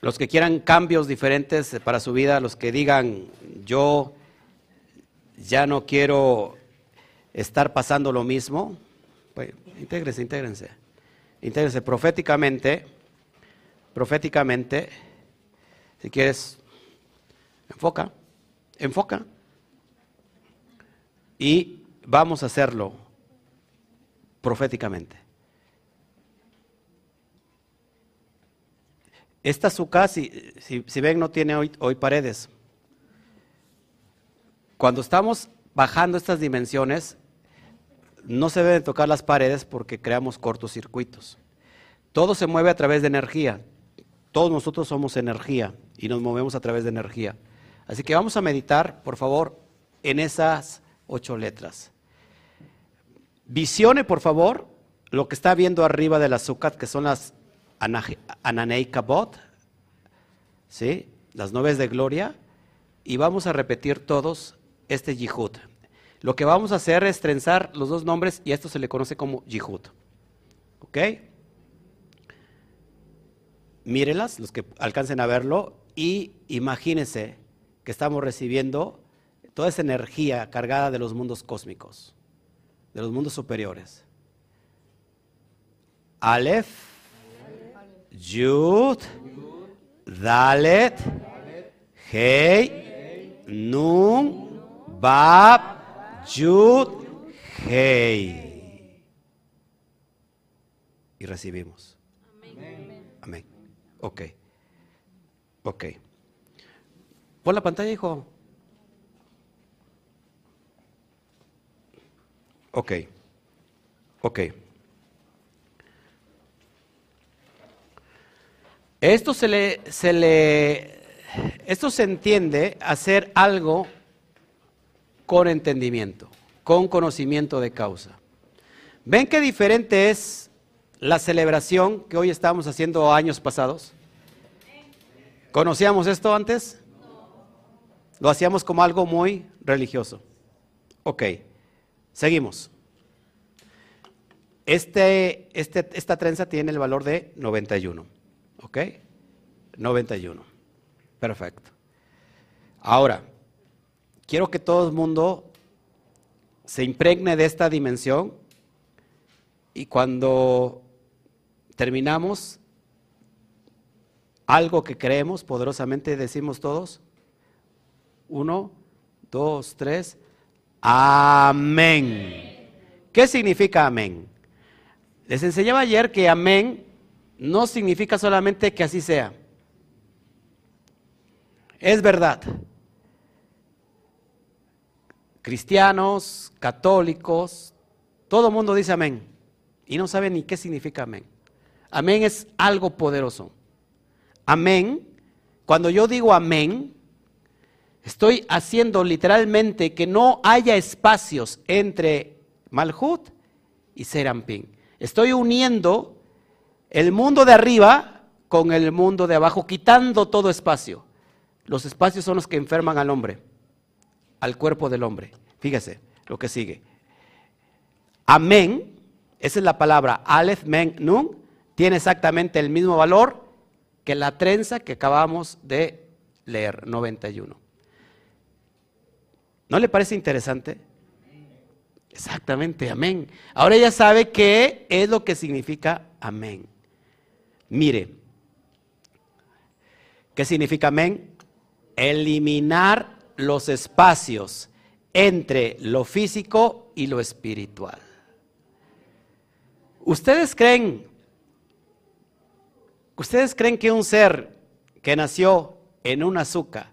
Speaker 1: Los que quieran cambios diferentes para su vida, los que digan, yo ya no quiero estar pasando lo mismo, pues intégrense, intégrense. Intégrense proféticamente, proféticamente, si quieres, enfoca, enfoca. Y vamos a hacerlo proféticamente. Esta azúcar, si, si, ven, no tiene hoy, hoy paredes. Cuando estamos bajando estas dimensiones, no se deben tocar las paredes porque creamos cortocircuitos. Todo se mueve a través de energía. Todos nosotros somos energía y nos movemos a través de energía. Así que vamos a meditar, por favor, en esas ocho letras. Visione, por favor, lo que está viendo arriba del azúcar, que son las Ananei Kabot, ¿sí? las nubes de gloria, y vamos a repetir todos este Yihud. Lo que vamos a hacer es trenzar los dos nombres y esto se le conoce como Yihud. ¿Ok? Mírelas, los que alcancen a verlo, y imagínense que estamos recibiendo toda esa energía cargada de los mundos cósmicos, de los mundos superiores. Aleph Yud, Dalet, Hei, Nun, Bab, Yud, Hei. Y recibimos. Amén. Ok. Ok. Pon la pantalla, hijo. Ok. Ok. Esto se le, esto se entiende hacer algo con entendimiento, con conocimiento de causa. ¿Ven qué diferente es la celebración que hoy estamos haciendo años pasados? ¿Conocíamos esto antes? Lo hacíamos como algo muy religioso. Ok, seguimos. Este, este, esta trenza tiene el valor de 91. ¿Ok? 91. Perfecto. Ahora, quiero que todo el mundo se impregne de esta dimensión y cuando terminamos algo que creemos poderosamente, decimos todos, uno, dos, tres, amén. ¿Qué significa amén? Les enseñaba ayer que amén no significa solamente que así sea. Es verdad. Cristianos, católicos, Todo el mundo dice amén y no sabe ni qué significa amén. Amén es algo poderoso. Amén, cuando yo digo amén, estoy haciendo literalmente que no haya espacios entre Malhut y Serampín. Estoy uniendo el mundo de arriba con el mundo de abajo, quitando todo espacio. Los espacios son los que enferman al hombre, al cuerpo del hombre. Fíjese lo que sigue. Amén, esa es la palabra Aleph, Men, Nun, tiene exactamente el mismo valor que la trenza que acabamos de leer, 91. ¿No le parece interesante? Exactamente, amén. Ahora ya sabe qué es lo que significa amén. Mire, ¿qué significa amén? Eliminar los espacios entre lo físico y lo espiritual. ¿Ustedes creen, ustedes creen que un ser que nació en un azúcar,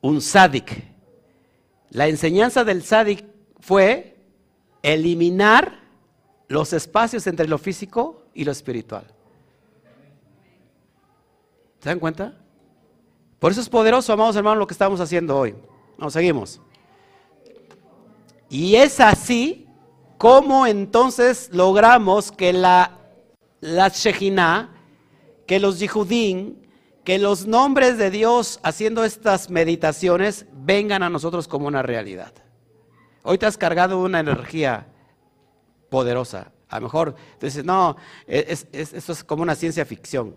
Speaker 1: un sádic, la enseñanza del sádic fue eliminar los espacios entre lo físico y lo espiritual. ¿Se dan cuenta? Por eso es poderoso, amados hermanos, lo que estamos haciendo hoy. Vamos, seguimos. Y es así como entonces logramos que la, la que los Yihudim, que los nombres de Dios haciendo estas meditaciones vengan a nosotros como una realidad. Hoy te has cargado una energía poderosa. A lo mejor dices, no, esto es como una ciencia ficción.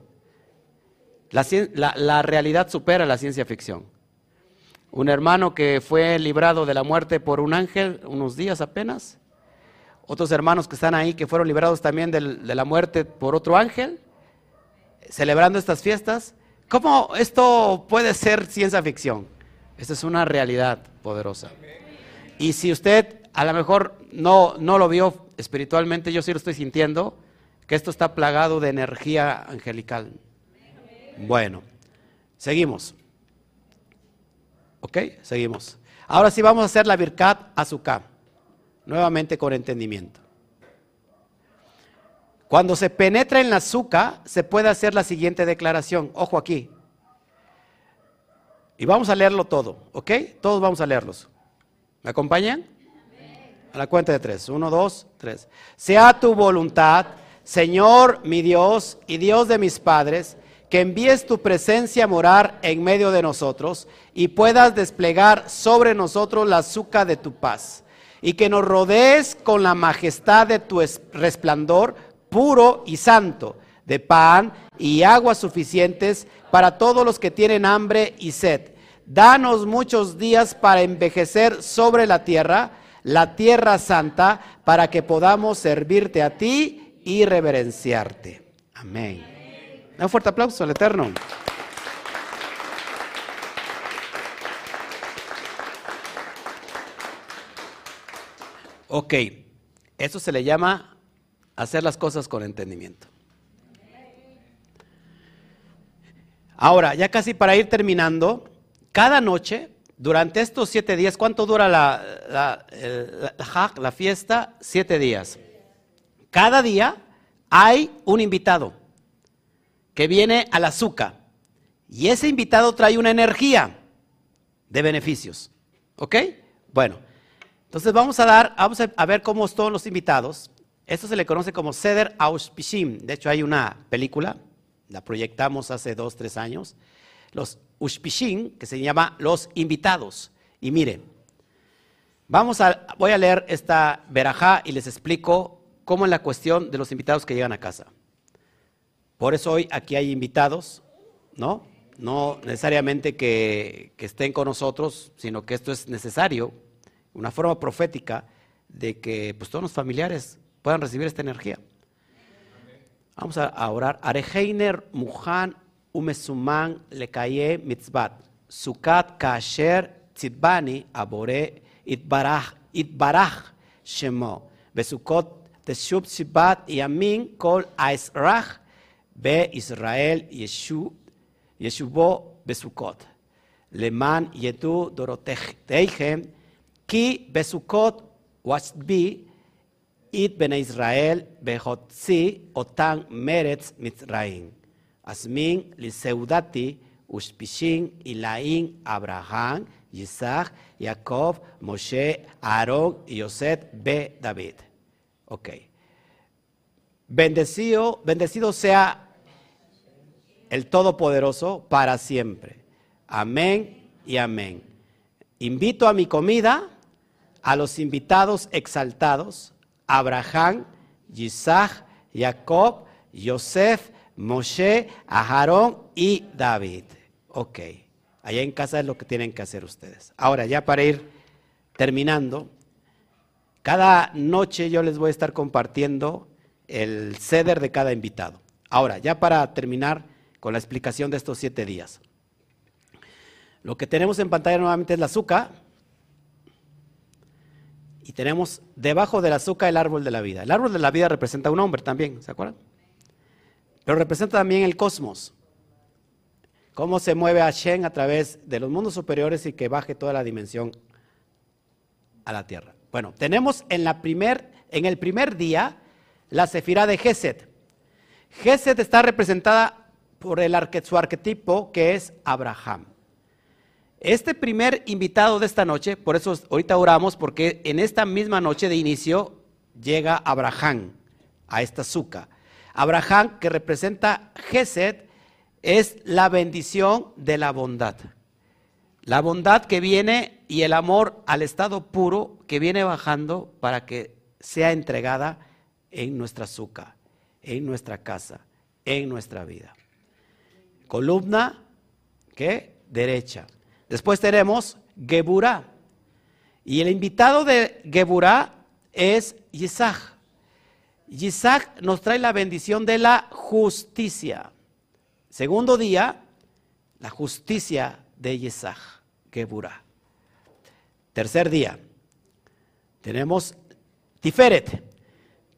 Speaker 1: La, realidad supera la ciencia ficción. Un hermano que fue librado de la muerte por un ángel unos días apenas. Otros hermanos que están ahí que fueron librados también de la muerte por otro ángel. Celebrando estas fiestas. ¿Cómo esto puede ser ciencia ficción? Esta es una realidad poderosa. Y si usted a lo mejor no, no lo vio espiritualmente, yo sí lo estoy sintiendo, que esto está plagado de energía angelical. Bueno, seguimos. ¿Ok? Seguimos. Ahora sí vamos a hacer la Birkat Azúcar, nuevamente con entendimiento. Cuando se penetra en la azúcar, se puede hacer la siguiente declaración. Ojo aquí. Y vamos a leerlo todo, ¿ok? Todos vamos a leerlos. ¿Me acompañan? A la cuenta de tres. Uno, dos, tres. Sea tu voluntad, Señor mi Dios y Dios de mis padres, que envíes tu presencia a morar en medio de nosotros y puedas desplegar sobre nosotros la azúcar de tu paz, y que nos rodees con la majestad de tu resplandor puro y santo, de pan y agua suficientes para todos los que tienen hambre y sed. Danos muchos días para envejecer sobre la tierra, la tierra santa, para que podamos servirte a ti y reverenciarte. Amén. Un fuerte aplauso al Eterno. Ok, eso se le llama hacer las cosas con entendimiento. Ahora, ya casi para ir terminando, cada noche, durante estos siete días, ¿cuánto dura la, la, fiesta? Siete días. Cada día hay un invitado que viene al azúcar. Y ese invitado trae una energía de beneficios. ¿Ok? Bueno, entonces vamos a dar, vamos a ver cómo son los invitados. Esto se le conoce como Seder Auspishim. De hecho, hay una película, la proyectamos hace dos, tres años. Los Ushpishim, que se llama Los Invitados. Y miren, vamos a, voy a leer esta verajá y les explico cómo es la cuestión de los invitados que llegan a casa. Por eso hoy aquí hay invitados, ¿no? No necesariamente que, estén con nosotros, sino que esto es necesario, una forma profética de que pues, todos los familiares puedan recibir esta energía. Vamos a, orar. Areheiner Muhan הוא מסומן לקיים מצוות סוכת כאשר ציבני הבורא יתברך, יתברך שמו. בסוכות תשוב סיבת ימין כל האזרח בישראל ישוב, ישובו בסוכות. למען ידעו דורותיכם כי בסוכות ושבי את בני ישראל בחוצי אותן מרץ מצרים. Asmin, Liseudati, Ushpishin, Ilain, Abraham, Isaac, Jacob, Moshe, Aarón Yosef, B. David. Ok. Bendecido, bendecido sea el Todopoderoso para siempre. Amén y amén. Invito a mi comida a los invitados exaltados, Abraham, Isaac, Jacob, Yosef, Moshe, Aarón y David. Ok, allá en casa es lo que tienen que hacer ustedes. Ahora, ya para ir terminando, cada noche yo les voy a estar compartiendo el ceder de cada invitado. Ahora, ya para terminar con la explicación de estos siete días. Lo que tenemos en pantalla nuevamente es la azúcar. Y tenemos debajo del azúcar el árbol de la vida. El árbol de la vida representa a un hombre también, ¿se acuerdan? Pero representa también el cosmos. Cómo se mueve Hashem a través de los mundos superiores y que baje toda la dimensión a la tierra. Bueno, tenemos en, la primer, en el primer día la sefirá de Geset. Geset está representada por el su arquetipo que es Abraham. Este primer invitado de esta noche, por eso ahorita oramos, porque en esta misma noche de inicio llega Abraham a esta azúcar. Abraham, que representa Geset, es la bendición de la bondad. La bondad que viene y el amor al estado puro que viene bajando para que sea entregada en nuestra azúcar, en nuestra casa, en nuestra vida. Columna, ¿qué? Derecha. Después tenemos Geburá. Y el invitado de Geburá es Isaac. Isaac nos trae la bendición de la justicia. Segundo día, la justicia de Isaac, Geburá. Tercer día, tenemos Tiferet.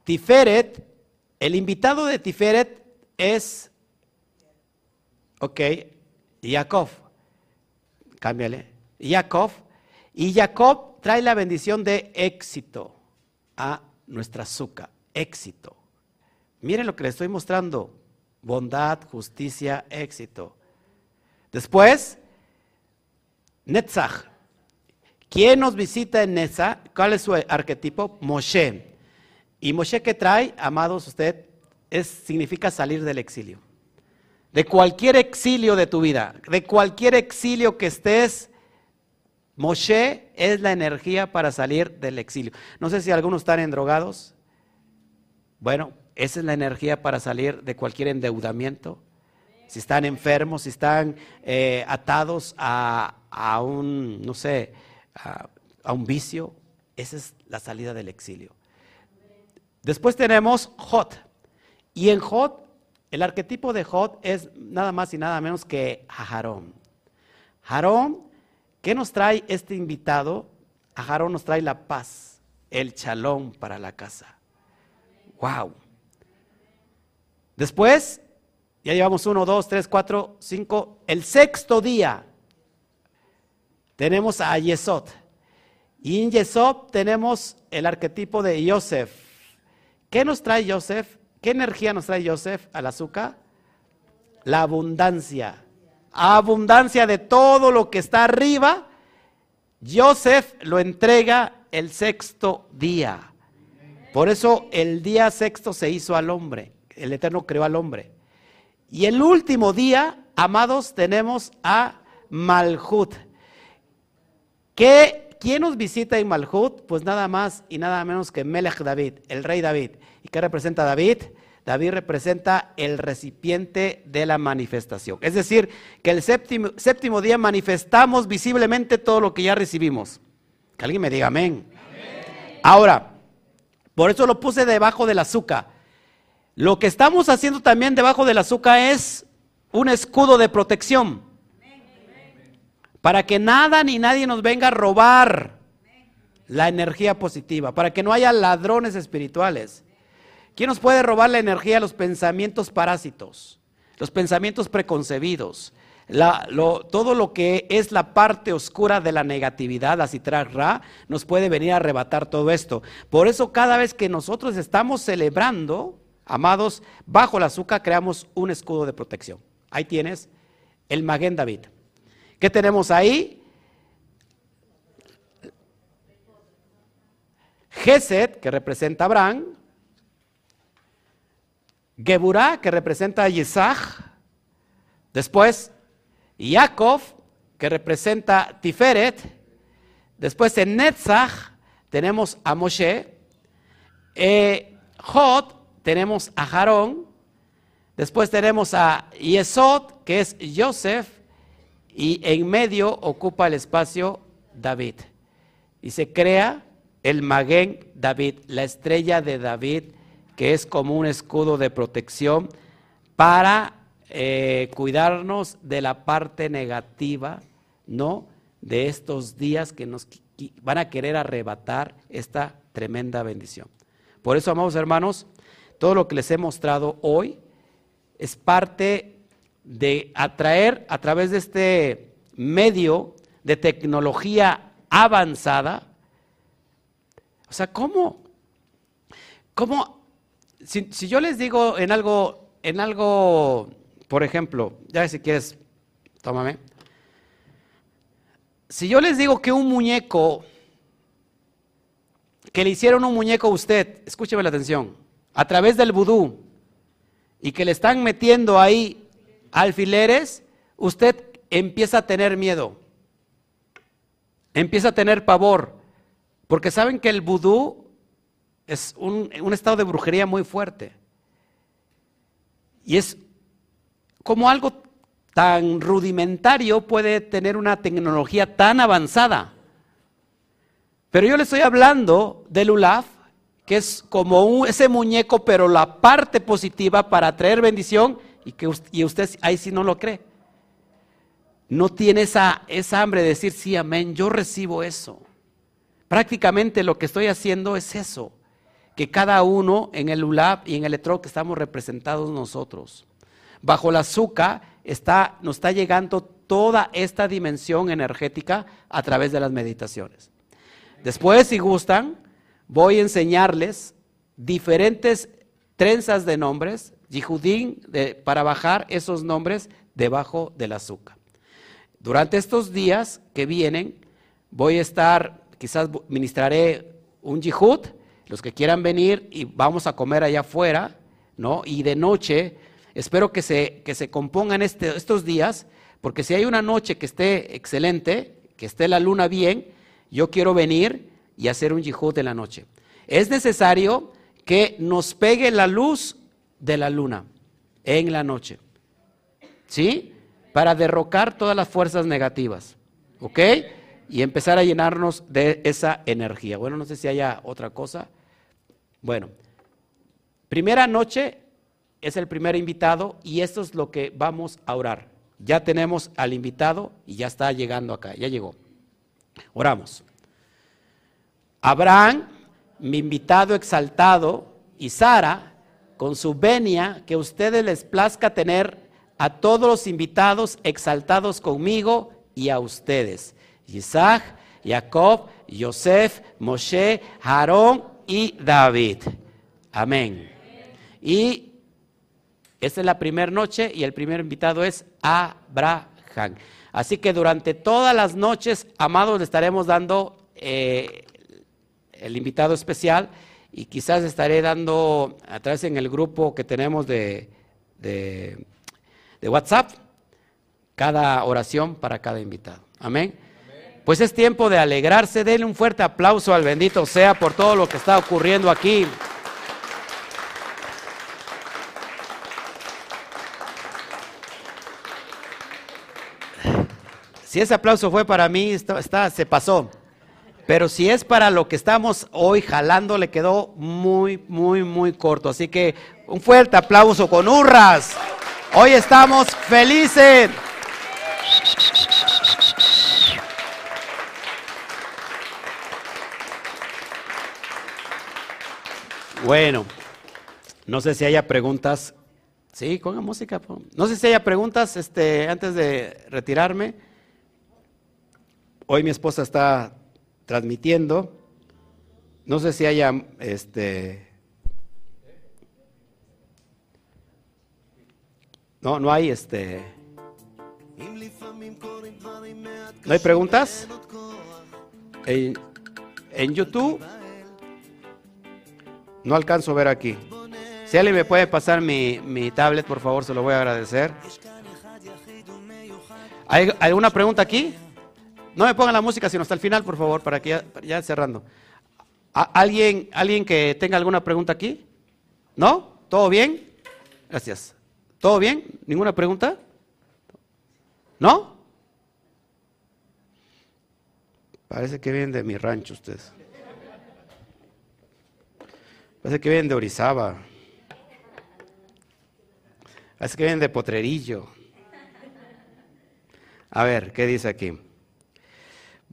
Speaker 1: Tiferet, el invitado de Tiferet es, ok, Jacob cámbiale, Jacob, y Jacob trae la bendición de éxito a nuestra azúcar, éxito. Miren lo que le estoy mostrando, bondad, justicia, éxito. Después, Netzach. ¿Quién nos visita en Netzach? ¿Cuál es su arquetipo? Moshe. ¿Y Moshe qué trae, amados, usted? Significa salir del exilio de cualquier exilio de tu vida, de cualquier exilio que estés, Moshe es la energía para salir del exilio. No sé si algunos están endrogados. Bueno, esa es la energía para salir de cualquier endeudamiento. Si están enfermos, si están eh, atados a, un, no sé, a, un vicio, esa es la salida del exilio. Después tenemos Jot. Y en Jot el arquetipo de Jod es nada más y nada menos que Aharón. Aharón, ¿qué nos trae este invitado? Aharón nos trae la paz, el chalón para la casa. ¡Wow! Después, ya llevamos uno, dos, tres, cuatro, cinco. El sexto día tenemos a Yesod. Y en Yesod tenemos el arquetipo de Yosef. ¿Qué nos trae Yosef? ¿Qué energía nos trae Joseph al azúcar? La abundancia. Abundancia de todo lo que está arriba. Joseph lo entrega el sexto día. Por eso el día sexto se hizo al hombre. El Eterno creó al hombre. Y el último día, amados, tenemos a Malhut. ¿Qué, ¿Quién nos visita en Malhut? Pues nada más y nada menos que Melech David, el rey David. ¿Y qué representa David? David representa el recipiente de la manifestación. Es decir, que el séptimo, día manifestamos visiblemente todo lo que ya recibimos. Que alguien me diga amén. Ahora, por eso lo puse debajo del azúcar. Lo que estamos haciendo también debajo del azúcar es un escudo de protección. Para que nada ni nadie nos venga a robar la energía positiva. Para que no haya ladrones espirituales. ¿Quién nos puede robar la energía? Los pensamientos parásitos, los pensamientos preconcebidos, todo lo que es la parte oscura de la negatividad, la citra ra, nos puede venir a arrebatar todo esto. Por eso cada vez que nosotros estamos celebrando, amados, bajo el azúcar creamos un escudo de protección. Ahí tienes el Maguen David. ¿Qué tenemos ahí? Geset, que representa a Abraham. Geburah, que representa a Isaac. Después, Jacob, que representa Tiferet. Después en Netzach tenemos a Moshe. Eh, Jod tenemos a Jarón. Después tenemos a Yesod, que es Joseph. Y en medio ocupa el espacio David. Y se crea el Maguen David, la estrella de David, que es como un escudo de protección para eh, cuidarnos de la parte negativa, ¿no? De estos días que nos van a querer arrebatar esta tremenda bendición. Por eso, amados hermanos, todo lo que les he mostrado hoy es parte de atraer a través de este medio de tecnología avanzada. O sea, ¿cómo? ¿Cómo? Si, si yo les digo en algo, en algo por ejemplo, ya si quieres, tómame. Si yo les digo que un muñeco, que le hicieron un muñeco a usted, escúcheme la atención, a través del vudú, y que le están metiendo ahí alfileres, usted empieza a tener miedo, empieza a tener pavor, porque saben que el vudú es un, un estado de brujería muy fuerte. Y es como algo tan rudimentario puede tener una tecnología tan avanzada. Pero yo le estoy hablando del ULAF, que es como ese muñeco, pero la parte positiva para traer bendición y que y usted ahí sí no lo cree. No tiene esa, esa hambre de decir, sí, amén, yo recibo eso. Prácticamente lo que estoy haciendo es eso, que cada uno en el ULAF y en el que estamos representados nosotros. Bajo la azúcar está, nos está llegando toda esta dimensión energética a través de las meditaciones. Después, si gustan, voy a enseñarles diferentes trenzas de nombres, yihudín, para bajar esos nombres debajo del azúcar. Durante estos días que vienen, voy a estar, quizás ministraré un yihud, los que quieran venir y vamos a comer allá afuera, ¿no? Y de noche Espero que se, que se compongan este, estos días, porque si hay una noche que esté excelente, que esté la luna bien, yo quiero venir y hacer un yihud de la noche. Es necesario que nos pegue la luz de la luna en la noche. ¿Sí? Para derrocar todas las fuerzas negativas. ¿Ok? Y empezar a llenarnos de esa energía. Bueno, no sé si haya otra cosa. Bueno, primera noche es el primer invitado y esto es lo que vamos a orar. Ya tenemos al invitado y ya está llegando acá, ya llegó. Oramos. Abraham, mi invitado exaltado, y Sara, con su venia, que ustedes les plazca tener a todos los invitados exaltados conmigo y a ustedes. Isaac, Jacob, Joseph, Moshe, Aarón y David. Amén. Y esta es la primera noche y el primer invitado es Abraham. Así que durante todas las noches, amados, le estaremos dando eh, el invitado especial y quizás estaré dando atrás en el grupo que tenemos de, WhatsApp cada oración para cada invitado. Amén. Pues es tiempo de alegrarse. Denle un fuerte aplauso al bendito sea por todo lo que está ocurriendo aquí. Si ese aplauso fue para mí, está, se pasó. Pero si es para lo que estamos hoy jalando, le quedó muy, muy, muy corto. Así que un fuerte aplauso con hurras. Hoy estamos felices. Bueno, no sé si haya preguntas Sí, ponga música. po. No sé si haya preguntas este, antes de retirarme. Hoy mi esposa está transmitiendo. No sé si haya este. No, no hay este. ¿No hay preguntas? En, YouTube no alcanzo a ver aquí. Si alguien me puede pasar mi, mi tablet, por favor, se lo voy a agradecer. ¿Hay alguna pregunta aquí? No me pongan la música, sino hasta el final, por favor, para que ya, ya cerrando. ¿A- ¿Alguien, ¿Alguien que tenga alguna pregunta aquí? ¿No? ¿Todo bien? Gracias. ¿Todo bien? ¿Ninguna pregunta? ¿No? Parece que vienen de mi rancho ustedes. Parece que vienen de Orizaba. Parece que vienen de Potrerillo. A ver, ¿qué dice aquí?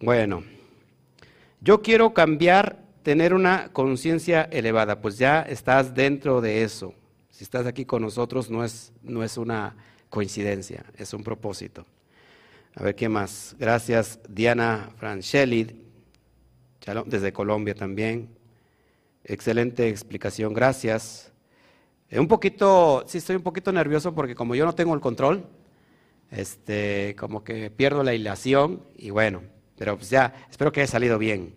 Speaker 1: Bueno, yo quiero cambiar, tener una conciencia elevada. Pues ya estás dentro de eso. Si estás aquí con nosotros no es, no es una coincidencia, es un propósito. A ver, ¿qué más? Gracias, Diana Franchelli, Shalom, desde Colombia también. Excelente explicación, gracias. Eh, un poquito, sí, estoy un poquito nervioso porque como yo no tengo el control, este, como que pierdo la hilación y bueno, pero pues ya, espero que haya salido bien.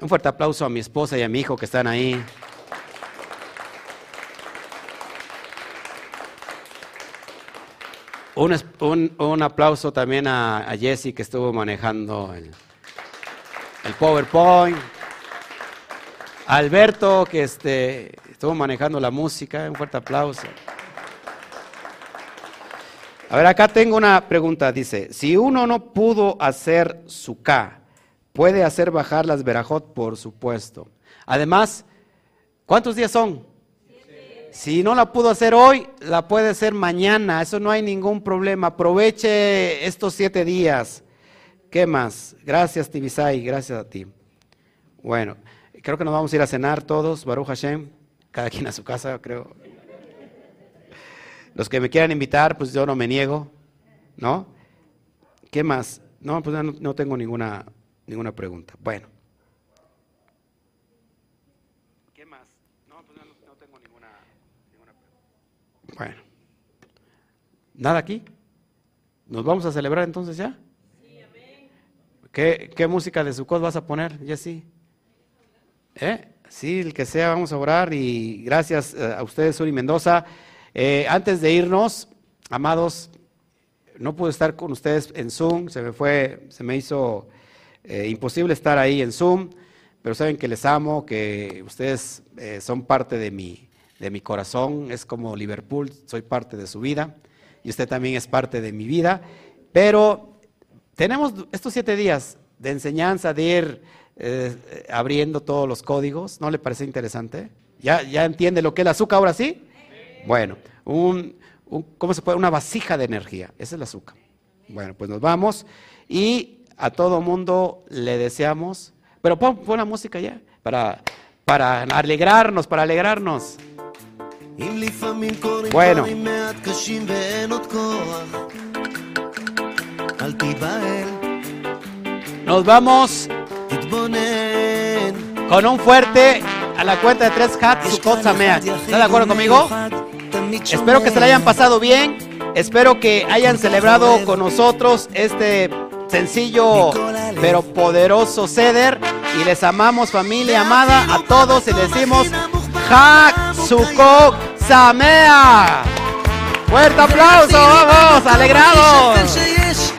Speaker 1: Un fuerte aplauso a mi esposa y a mi hijo que están ahí. Un, un- un aplauso también a, Jesse que estuvo manejando el, el PowerPoint. Alberto que este, estuvo manejando la música. Un fuerte aplauso. A ver, acá tengo una pregunta. Dice, si uno no pudo hacer su K, puede hacer bajar las verajot, por supuesto. Además, ¿cuántos días son? Si no la pudo hacer hoy, la puede hacer mañana. Eso no hay ningún problema. Aproveche estos siete días. ¿Qué más? Gracias, Tibisay. Gracias a ti. Bueno, creo que nos vamos a ir a cenar todos. Baruch Hashem. Cada quien a su casa, creo. Los que me quieran invitar, pues yo no me niego. ¿No? ¿Qué más? No, pues no, no tengo ninguna, ninguna pregunta. Bueno. ¿Qué más? No, pues no, no tengo ninguna, ninguna pregunta. Bueno. ¿Nada aquí? ¿Nos vamos a celebrar entonces ya? ¿Qué, qué música de Sukkot vas a poner, Jessy? ¿Eh? Sí, el que sea, vamos a orar y gracias eh, a ustedes, Uri Mendoza. Eh, antes de irnos, amados, no pude estar con ustedes en Zoom, se me fue, se me hizo eh, imposible estar ahí en Zoom, pero saben que les amo, que ustedes eh, son parte de mi, de mi corazón, es como Liverpool, soy parte de su vida y usted también es parte de mi vida, pero tenemos estos siete días de enseñanza, de ir eh, abriendo todos los códigos, ¿no le parece interesante? ¿Ya, ¿Ya entiende lo que es el azúcar ahora sí? Bueno, un, ¿cómo se puede? Una vasija de energía. Ese es el azúcar. Bueno, pues nos vamos y a todo mundo le deseamos. Pero pon, la música ya para, para alegrarnos, para alegrarnos. Bueno. Nos vamos con un fuerte a la cuenta de tres hats, ¿Estás de acuerdo conmigo? Espero que se la hayan pasado bien. Espero que hayan celebrado con nosotros este sencillo pero poderoso ceder. Y les amamos familia amada a todos y les decimos Hak Sukok Samea. Fuerte aplauso, vamos, alegrados.